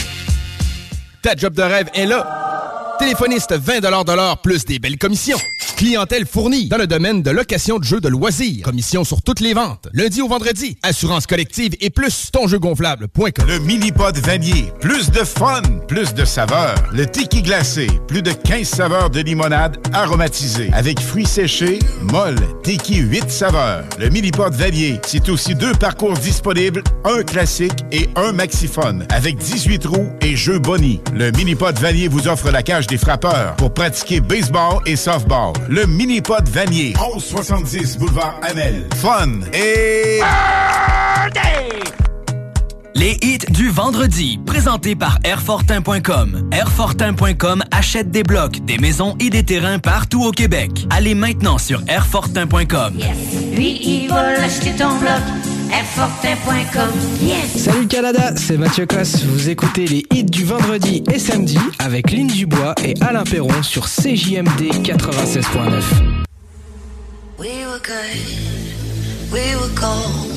Ta job de rêve est là. Téléphoniste 20 de l'heure plus des belles commissions. Clientèle fournie dans le domaine de location de jeux de loisirs. Commission sur toutes les ventes. Lundi au vendredi. Assurance collective et plus tonjeugonflable.com. Le mini-pod vanier. Plus de fun, plus de saveurs. Le tiki glacé. Plus de 15 saveurs de limonade aromatisée. Avec fruits séchés, molle, tiki 8 saveurs. Le mini-pod vanier. C'est aussi deux parcours disponibles, un classique et un maxiphone. Avec 18 roues et jeux boni. Le mini-pod vanier vous offre la cage des frappeurs pour pratiquer baseball et softball. Le mini-pod vanier. 1170 boulevard Amel. Fun et... Les hits du vendredi, présentés par Airfortin.com. Airfortin.com achète des blocs, des maisons et des terrains partout au Québec. Allez maintenant sur Airfortin.com. Lui, il va l'acheter ton bloc. Salut Canada, c'est Mathieu Cosse. Vous écoutez les hits du vendredi et samedi avec Lynn Dubois et Alain Perron sur CJMD 96.9. We were good, we were gold.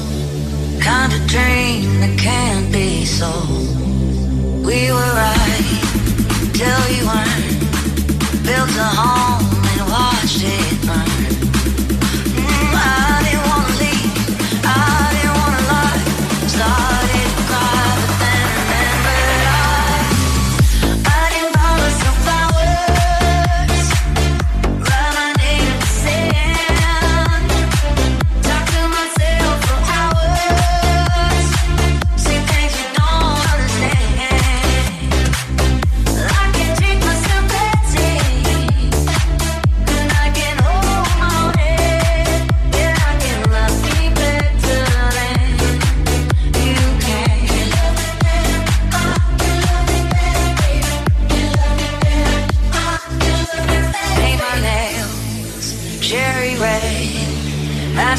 Kind of dream that can't be sold. We were right till you weren't. Built a home and watched it burn.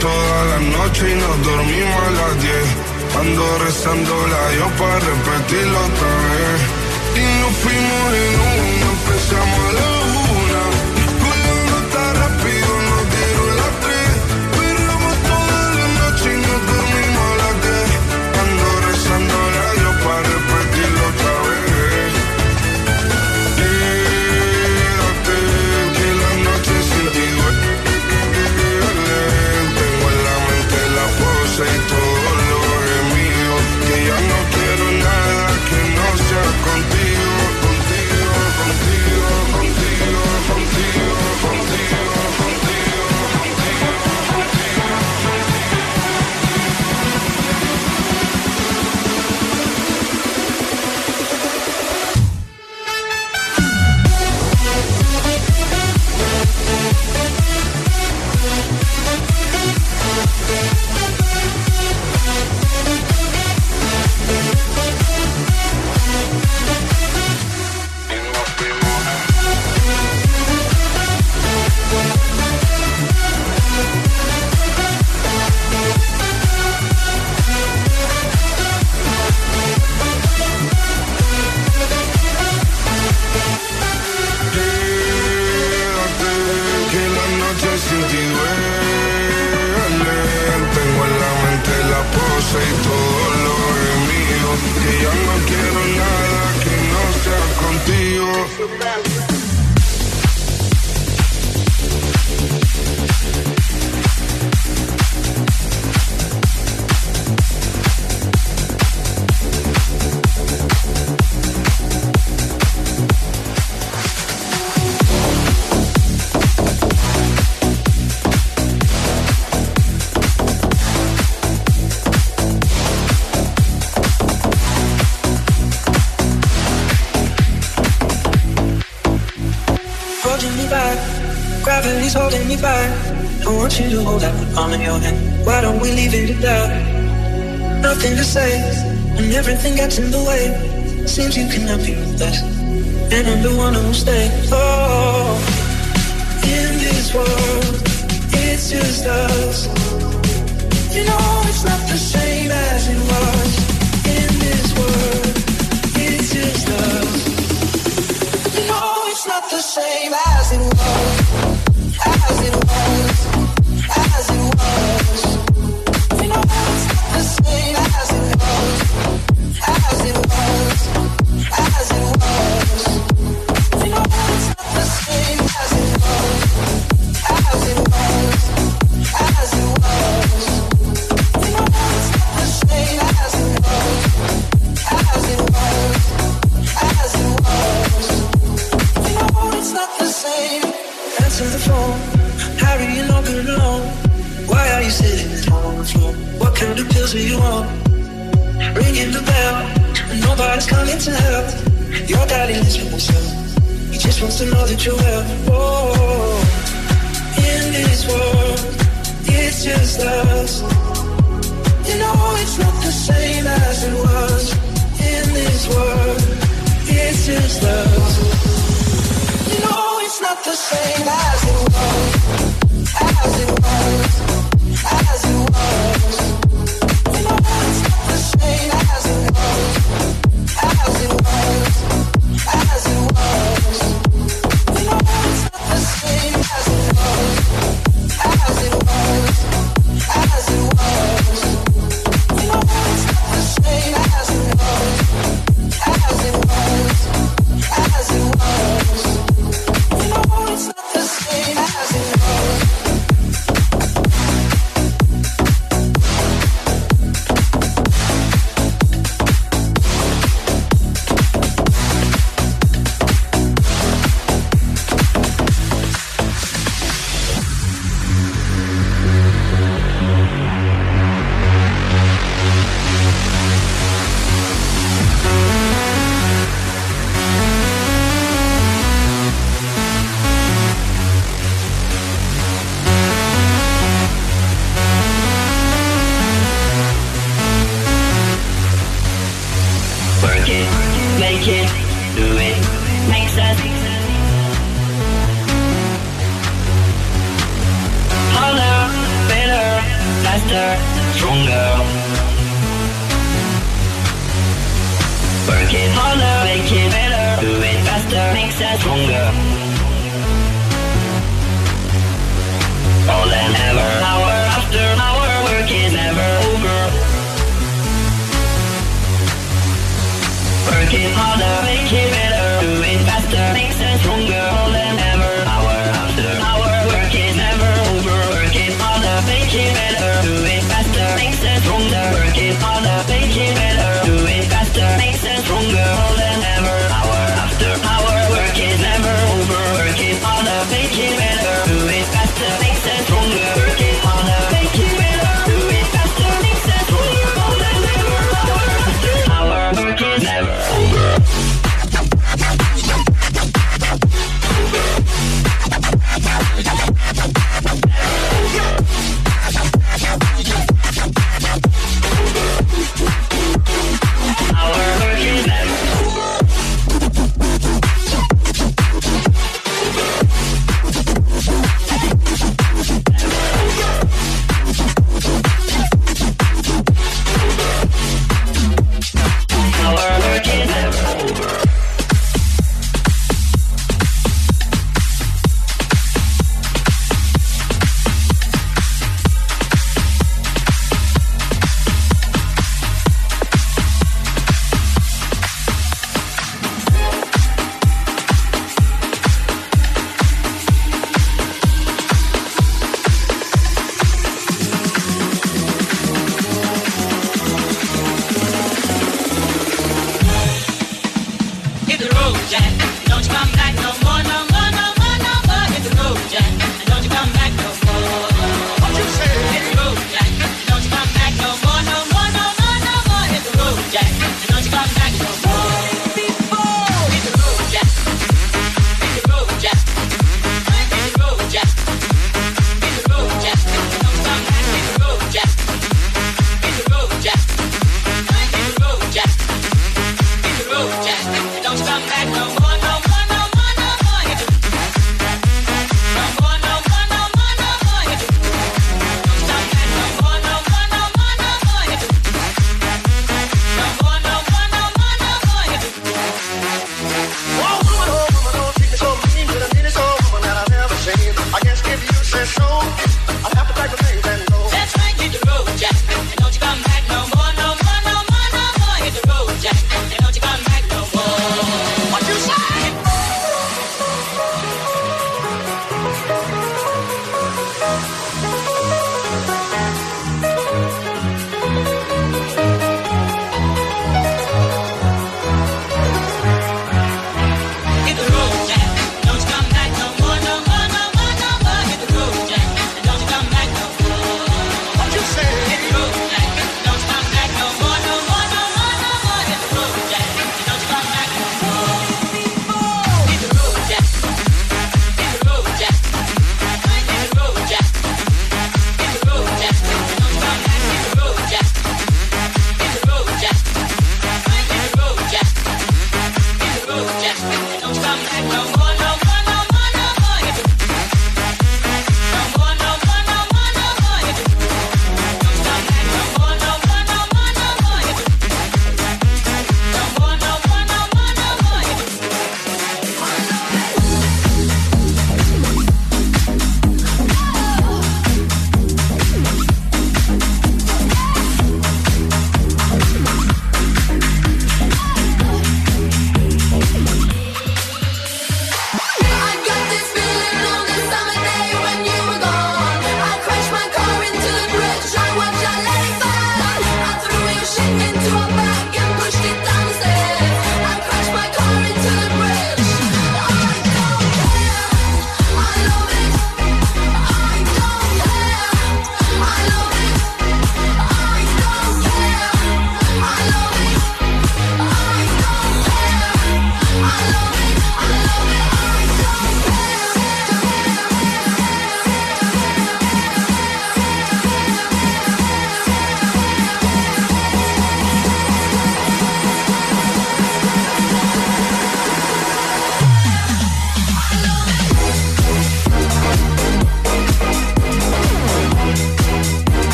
toda la noche y nos dormimos a las 10. Ando rezándola yo para repetirlo otra vez. Y nos fuimos en uno, empezamos a la cabeza y todo lo he mío. Que ya no quiero nada que no sea contigo. you to hold out the palm of your hand. Why don't we leave it at that? Nothing to say when everything gets in the way. Seems you cannot be with us, and I'm the one who'll stay. Oh, in this world, it's just us. You know it's not the same as it was. In this world, it's just us. You know it's not the same.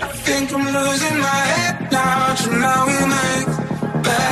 I think I'm losing my head now, trying to make bad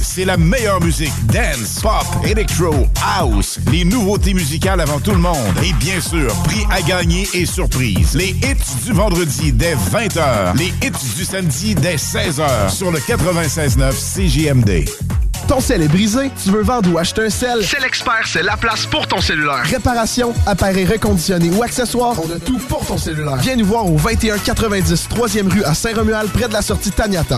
c'est la meilleure musique. Dance, pop, electro, house. Les nouveautés musicales avant tout le monde. Et bien sûr, prix à gagner et surprise. Les hits du vendredi dès 20h. Les hits du samedi dès 16h sur le 96.9 CJMD. Ton sel est brisé, tu veux vendre ou acheter un sel? C'est l'expert, c'est la place pour ton cellulaire. Réparation, appareil reconditionné ou accessoires, on a tout pour ton cellulaire. Viens nous voir au 2190 3e rue à Saint-Romuald, près de la sortie Taniata.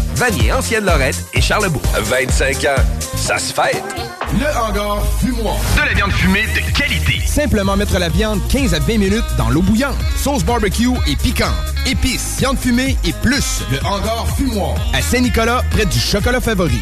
Vanier, Ancienne Lorette et Charlebourg. 25 ans, ça se fête. Le hangar fumoir. De la viande fumée de qualité. Simplement mettre la viande 15 à 20 minutes dans l'eau bouillante. Sauce barbecue et piquante. Épices, viande fumée et plus. Le hangar fumoir. À Saint-Nicolas, près du chocolat favori.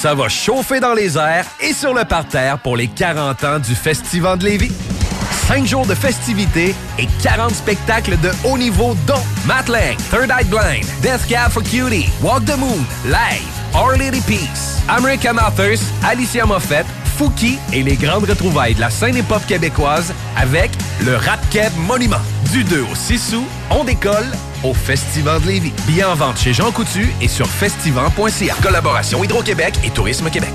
Ça va chauffer dans les airs et sur le parterre pour les 40 ans du Festival de Lévis. 5 jours de festivités et 40 spectacles de haut niveau dont Matt Lang, Third Eye Blind, Death Cab for Cutie, Walk the Moon, Live, Our Lady Peace, American Authors, Alicia Moffett, Fouki et les grandes retrouvailles de la scène hip-hop québécoise avec le Rap Monument. Du 2 au 6 août, on décolle au Festival de Lévis. Billets en vente chez Jean Coutu et sur festival.ca. Collaboration Hydro-Québec et Tourisme Québec.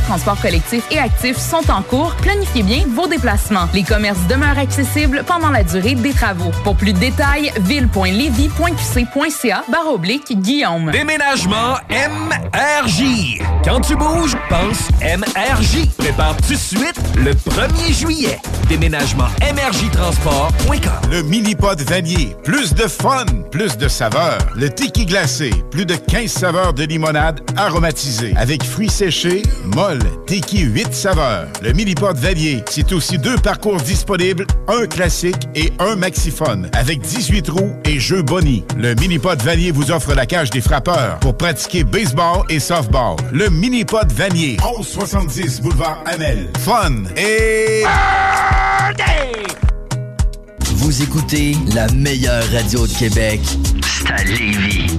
de transport collectif et actif sont en cours. Planifiez bien vos déplacements. Les commerces demeurent accessibles pendant la durée des travaux. Pour plus de détails, ville.levy.qc.ca barre oblique Guillaume. Déménagement MRJ. Quand tu bouges, pense MRJ. Prépare tout de suite le 1er juillet. Déménagement MRJtransport.com. Le mini-pod vanier. Plus de fun, plus de saveurs. Le tiki glacé. Plus de 15 saveurs de limonade aromatisée. Avec fruits séchés, tiki 8 saveurs. Le mini-pod vanier. C'est aussi deux parcours disponibles, un classique et un maxiphone. Avec 18 roues et jeux boni. Le mini-pod vanier vous offre la cage des frappeurs pour pratiquer baseball et softball. Le mini-pod vanier. 1170 boulevard Amel. Fun et... Vous écoutez la meilleure radio de Québec. C'est à Lévis.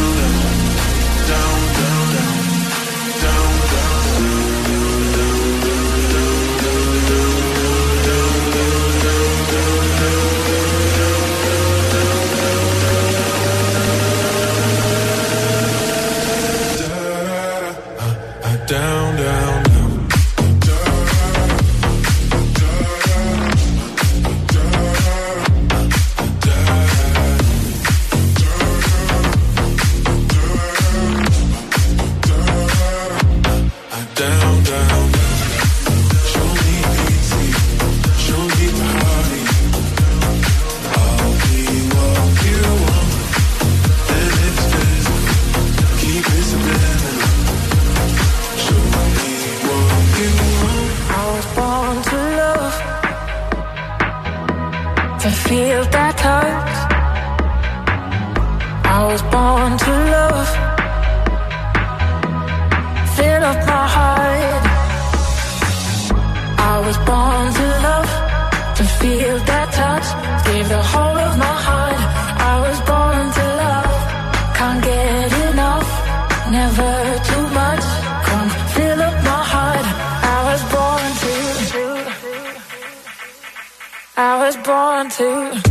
Was born to love, to feel that touch, give the whole of my heart. I was born to love, can't get enough, never too much. Come fill up my heart. I was born to. I was born to.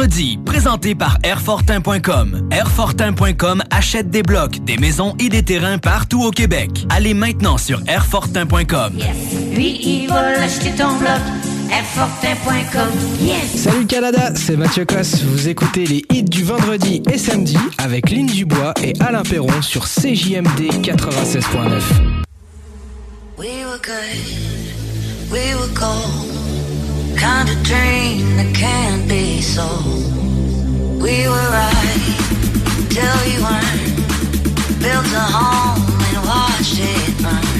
Vendredi, présenté par Airfortin.com. Airfortin.com achète des blocs, des maisons et des terrains partout au Québec. Allez maintenant sur Airfortin.com. Lui, il va acheter ton bloc. Airfortin.com. Yes! Salut Canada, c'est Mathieu Cosse. Vous écoutez les hits du vendredi et samedi avec Lynn Dubois et Alain Perron sur CJMD 96.9. We were good, we were gold. Kind of dream that can't be sold. We were right till we weren't. Built a home and watched it burn.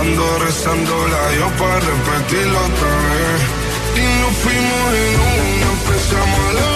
Ando rezando la yo para repetirlo otra vez. Y nos fuimos en una, empezamos a la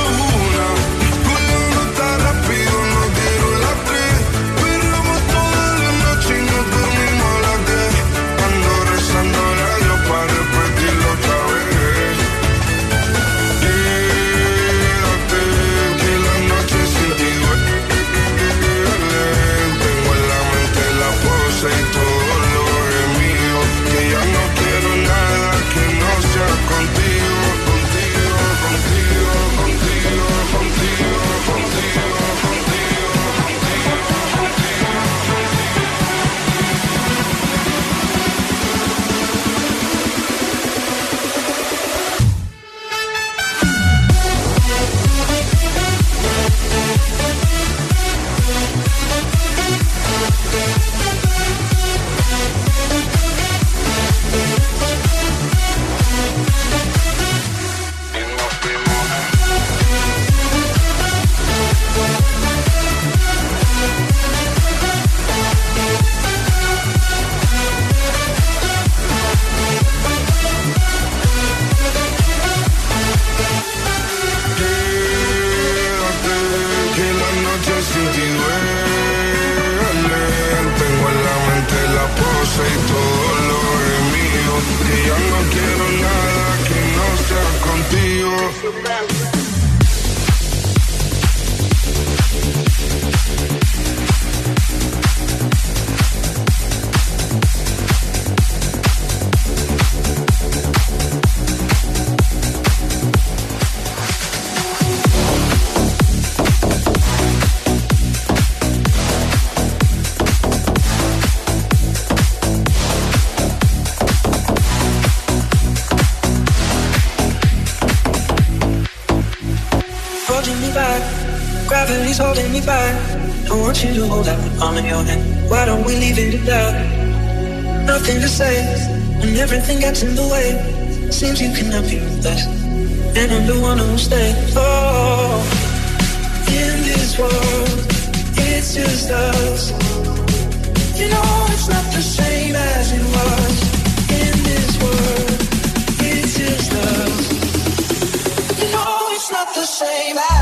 around. you hold out the palm of your hand. Why don't we leave it at that? Nothing to say when everything gets in the way. Seems you cannot be with us, and I'm the one who'll stay. Oh, in this world, it's just us. You know it's not the same as it was. In this world, it's just us. You know it's not the same as.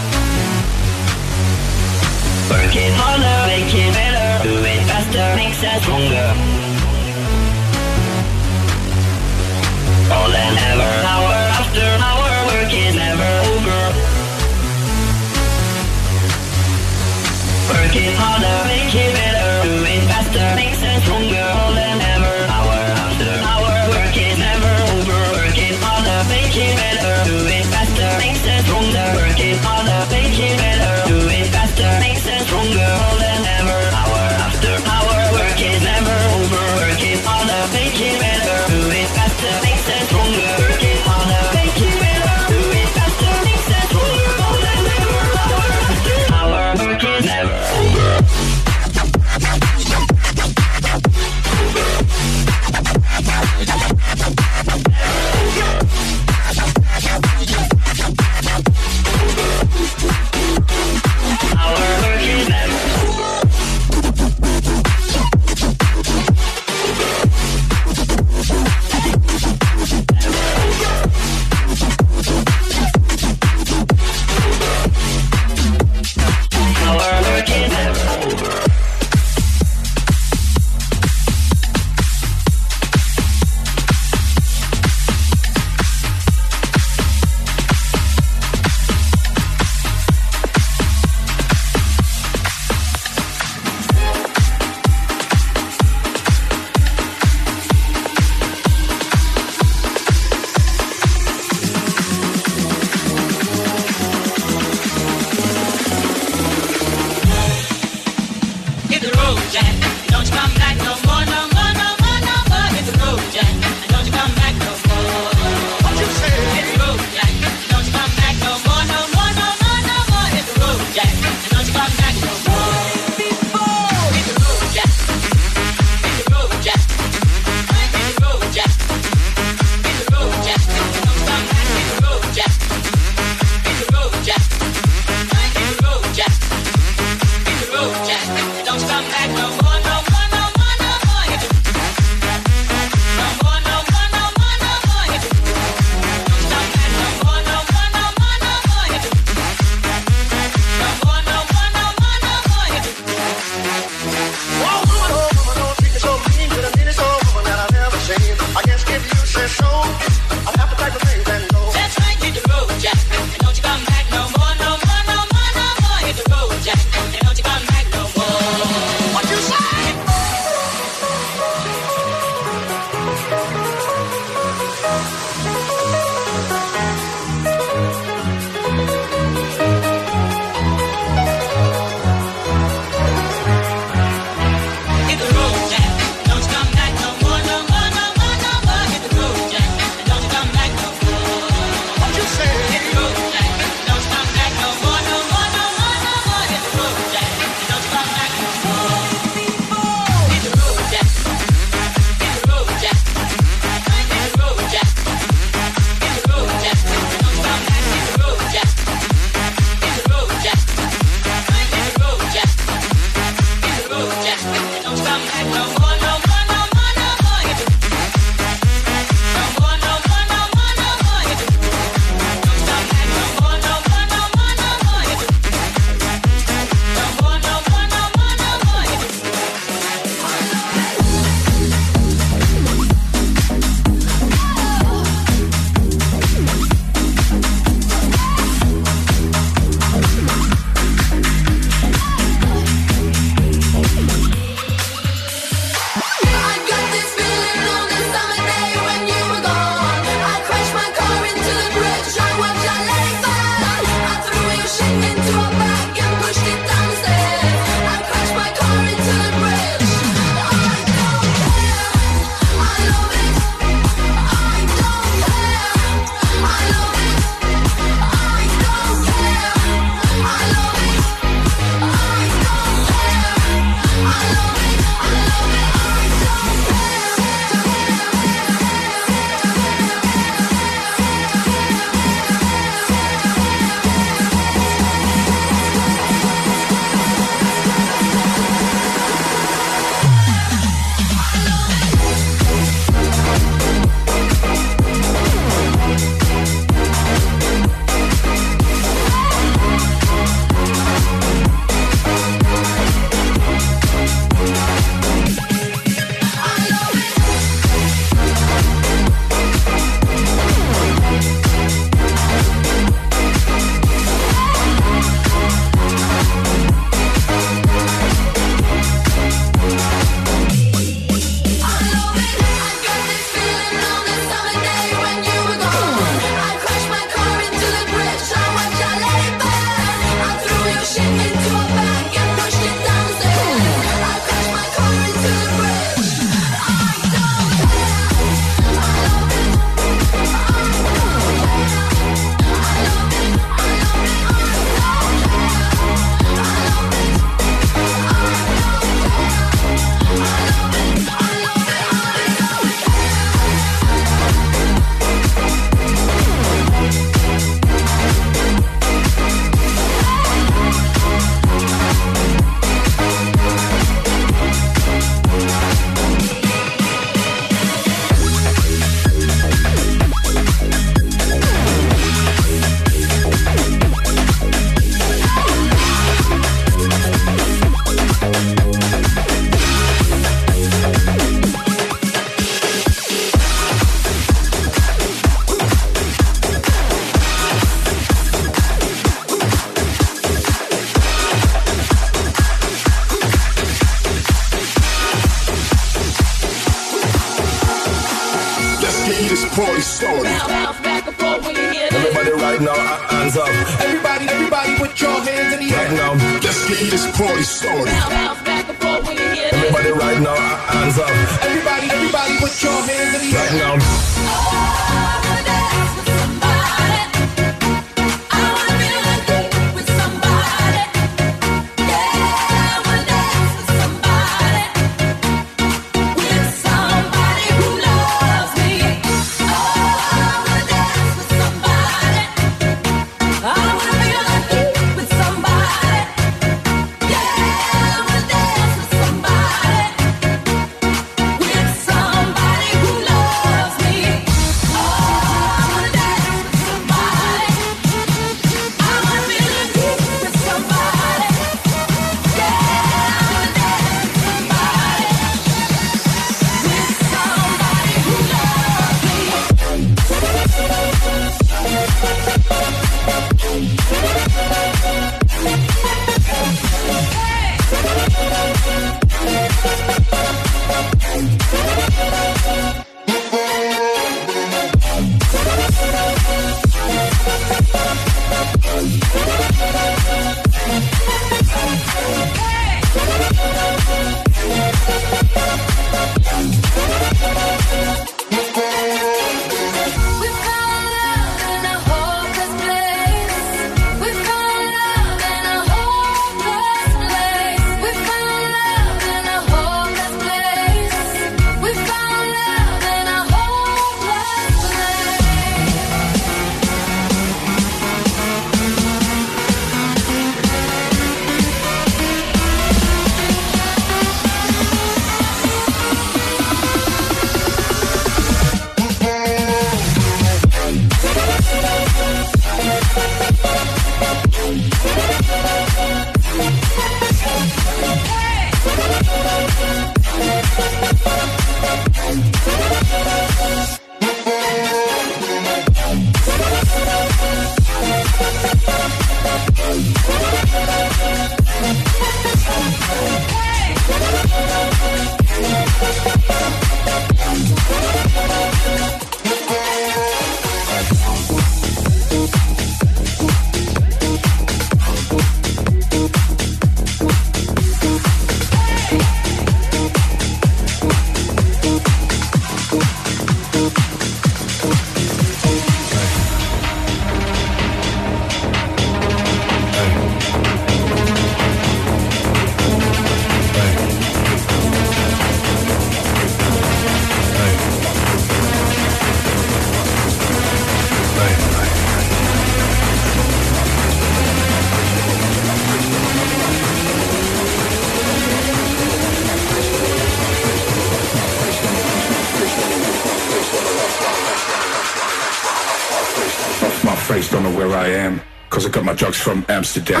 drugs from Amsterdam.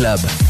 Club.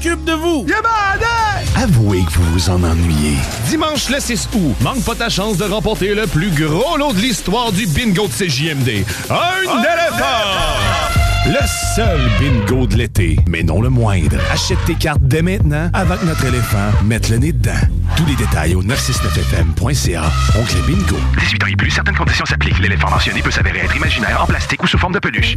s'occupe de vous. Avouez que vous vous en ennuyez. Dimanche le 6 août, manque pas ta chance de remporter le plus gros lot de l'histoire du bingo de CJMD. Un éléphant! Le seul bingo de l'été, mais non le moindre. Achète tes cartes dès maintenant avant que notre éléphant mette le nez dedans. Tous les détails au 969fm.ca. Oncle Bingo. 18 ans et plus, certaines conditions s'appliquent. L'éléphant mentionné peut s'avérer être imaginaire, en plastique ou sous forme de peluche.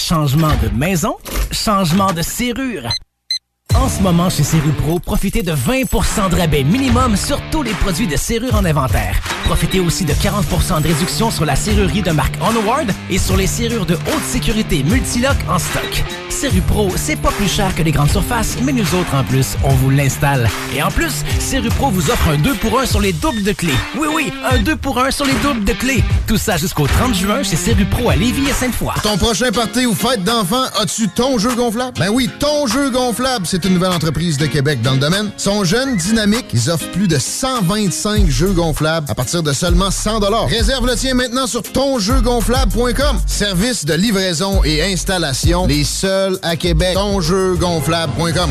Changement de maison, changement de serrure. En ce moment, chez Serrupro, profitez de 20% de rabais minimum sur tous les produits de serrure en inventaire. Profitez aussi de 40% de réduction sur la serrurerie de marque Onward et sur les serrures de haute sécurité Multilock en stock. Serrupro, c'est pas plus cher que les grandes surfaces, mais nous autres, en plus, on vous l'installe. Et en plus, Serrupro vous offre un 2 pour 1 sur les doubles de clés. Oui, oui, un 2 pour 1 sur les doubles de clés. Tout ça jusqu'au 30 juin chez Serrupro à Lévis et Sainte-Foy. Ton prochain party ou fête d'enfant, as-tu ton jeu gonflable? Ben oui, ton jeu gonflable, c'est nouvelle entreprise de Québec dans le domaine. Sont jeunes, dynamiques, ils offrent plus de 125 jeux gonflables à partir de seulement 100 Réserve le tien maintenant sur tonjeugonflable.com. Service de livraison et installation, les seuls à Québec. Tonjeugonflable.com.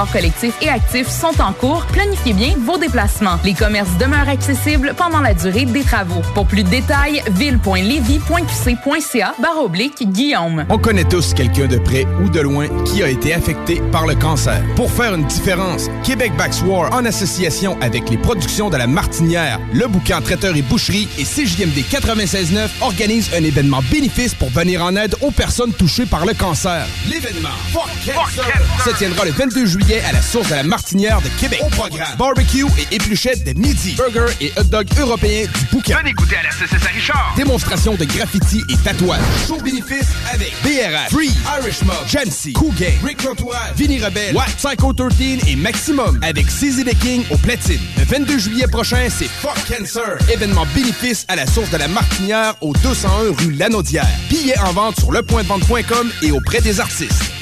collectif et actif sont en cours. Planifiez bien vos déplacements. Les commerces demeurent accessibles pendant la durée des travaux. Pour plus de détails, ville.levy.qc.ca barre oblique Guillaume. On connaît tous quelqu'un de près ou de loin qui a été affecté par le cancer. Pour faire une différence, Québec Backs War, en association avec les productions de la Martinière, le bouquin Traiteur et Boucherie et CJMD 96.9 organise un événement bénéfice pour venir en aide aux personnes touchées par le cancer. L'événement se tiendra le 22 juillet à la source de la Martinière de Québec. Au programme, barbecue et épluchettes de midi, burger et hot dog européens du bouquin. Venez goûter à la CCS à Richard. Démonstration de graffiti et tatouage. Show bénéfice avec BRH, Free, Irish Mob, Cool Gang, Rick Rotoise, Vinny Rebelle, Watt, Psycho 13 et Maximum avec CZ The King au platine. Le 22 juillet prochain, c'est Fuck Cancer. Événement bénéfice à la source de la Martinière au 201 rue Lanaudière. Billets en vente sur lepointdevente.com et auprès des artistes.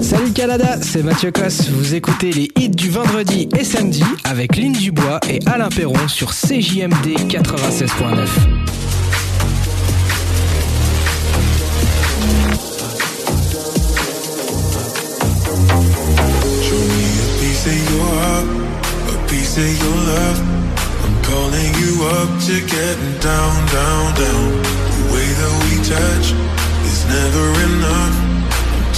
Salut Canada, c'est Mathieu Cosse. Vous écoutez les hits du vendredi et samedi avec Lynn Dubois et Alain Perron sur CJMD 96.9. Calling you up to getting down, down, down. The way that we touch is never enough.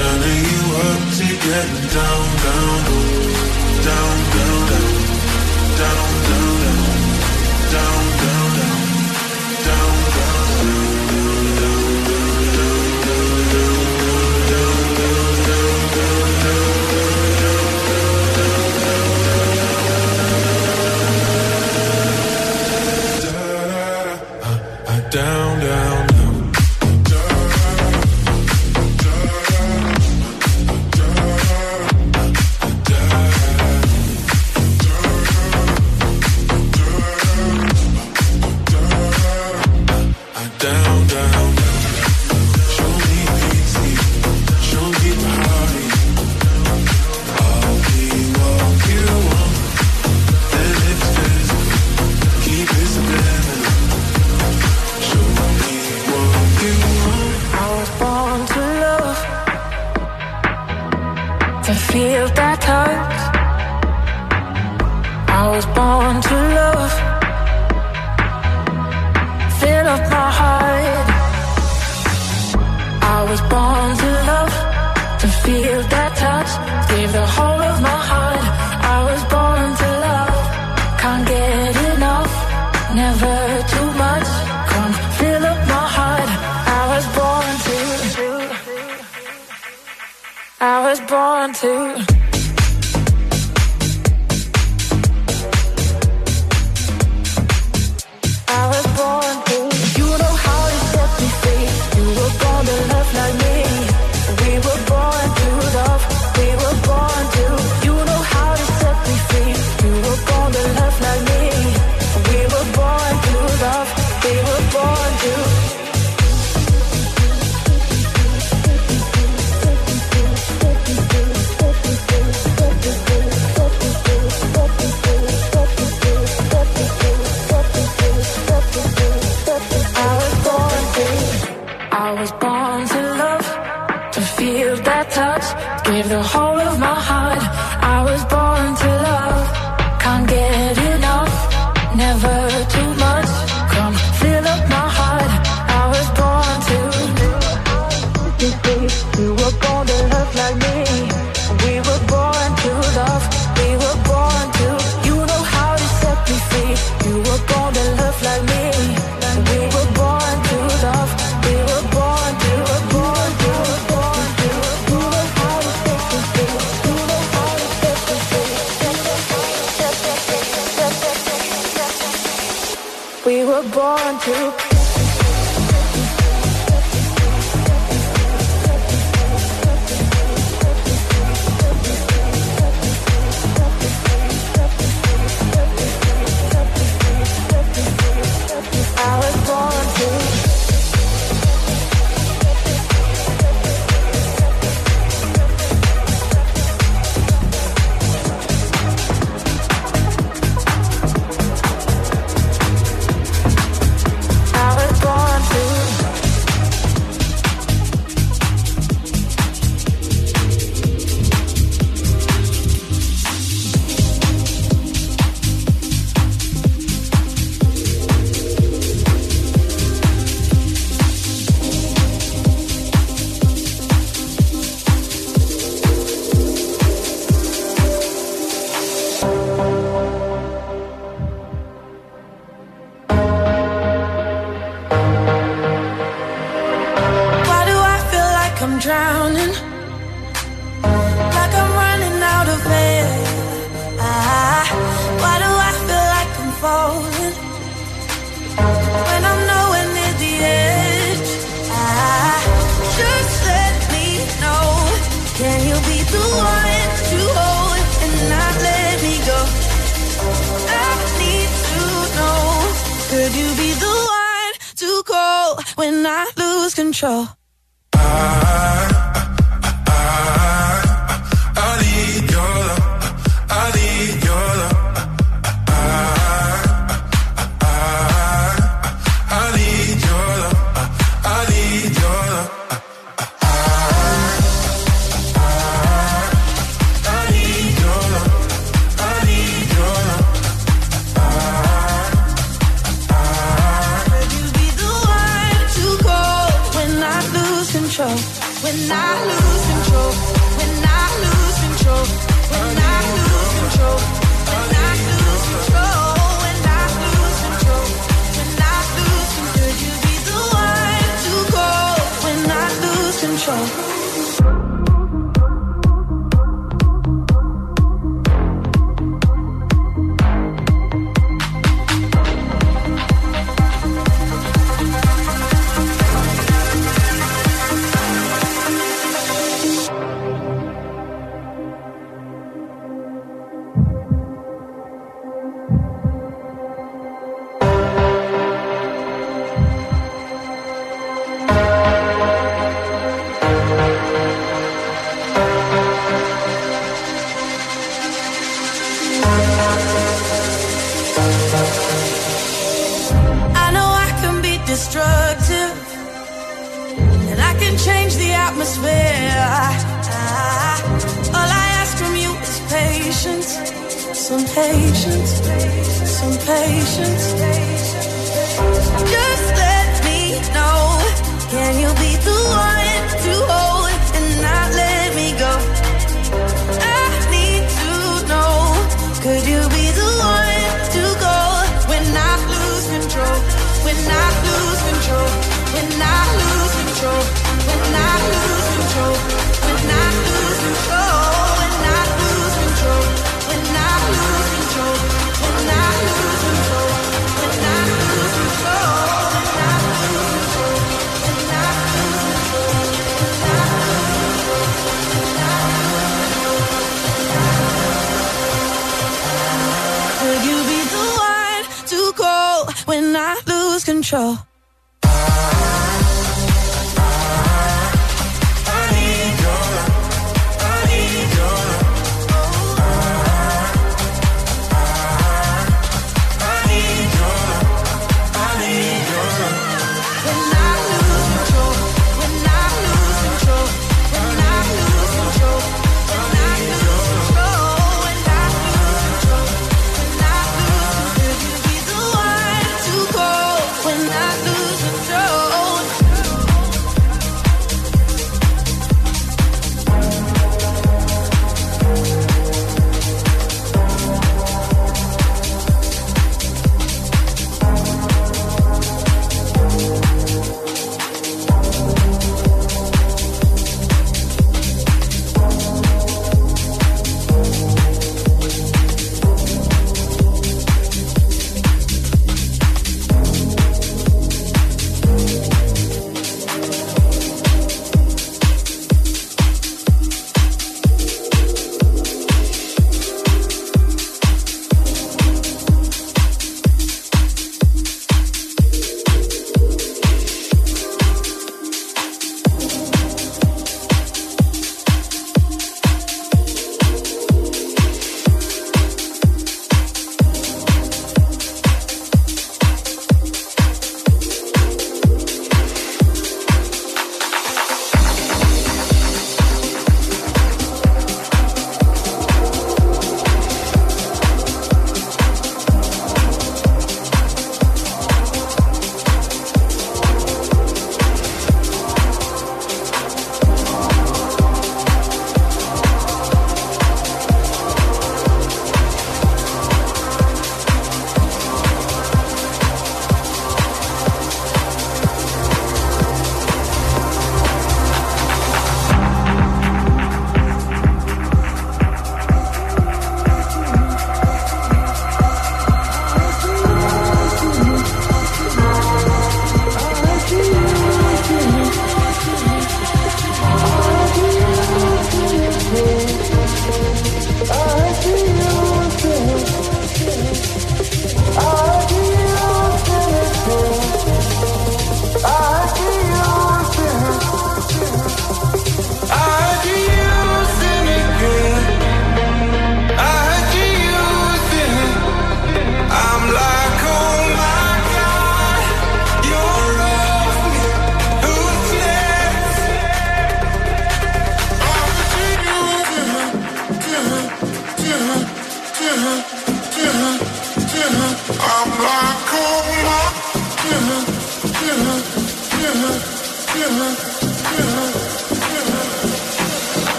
Turning you up to getting down, down, down, down, down, down, down. down.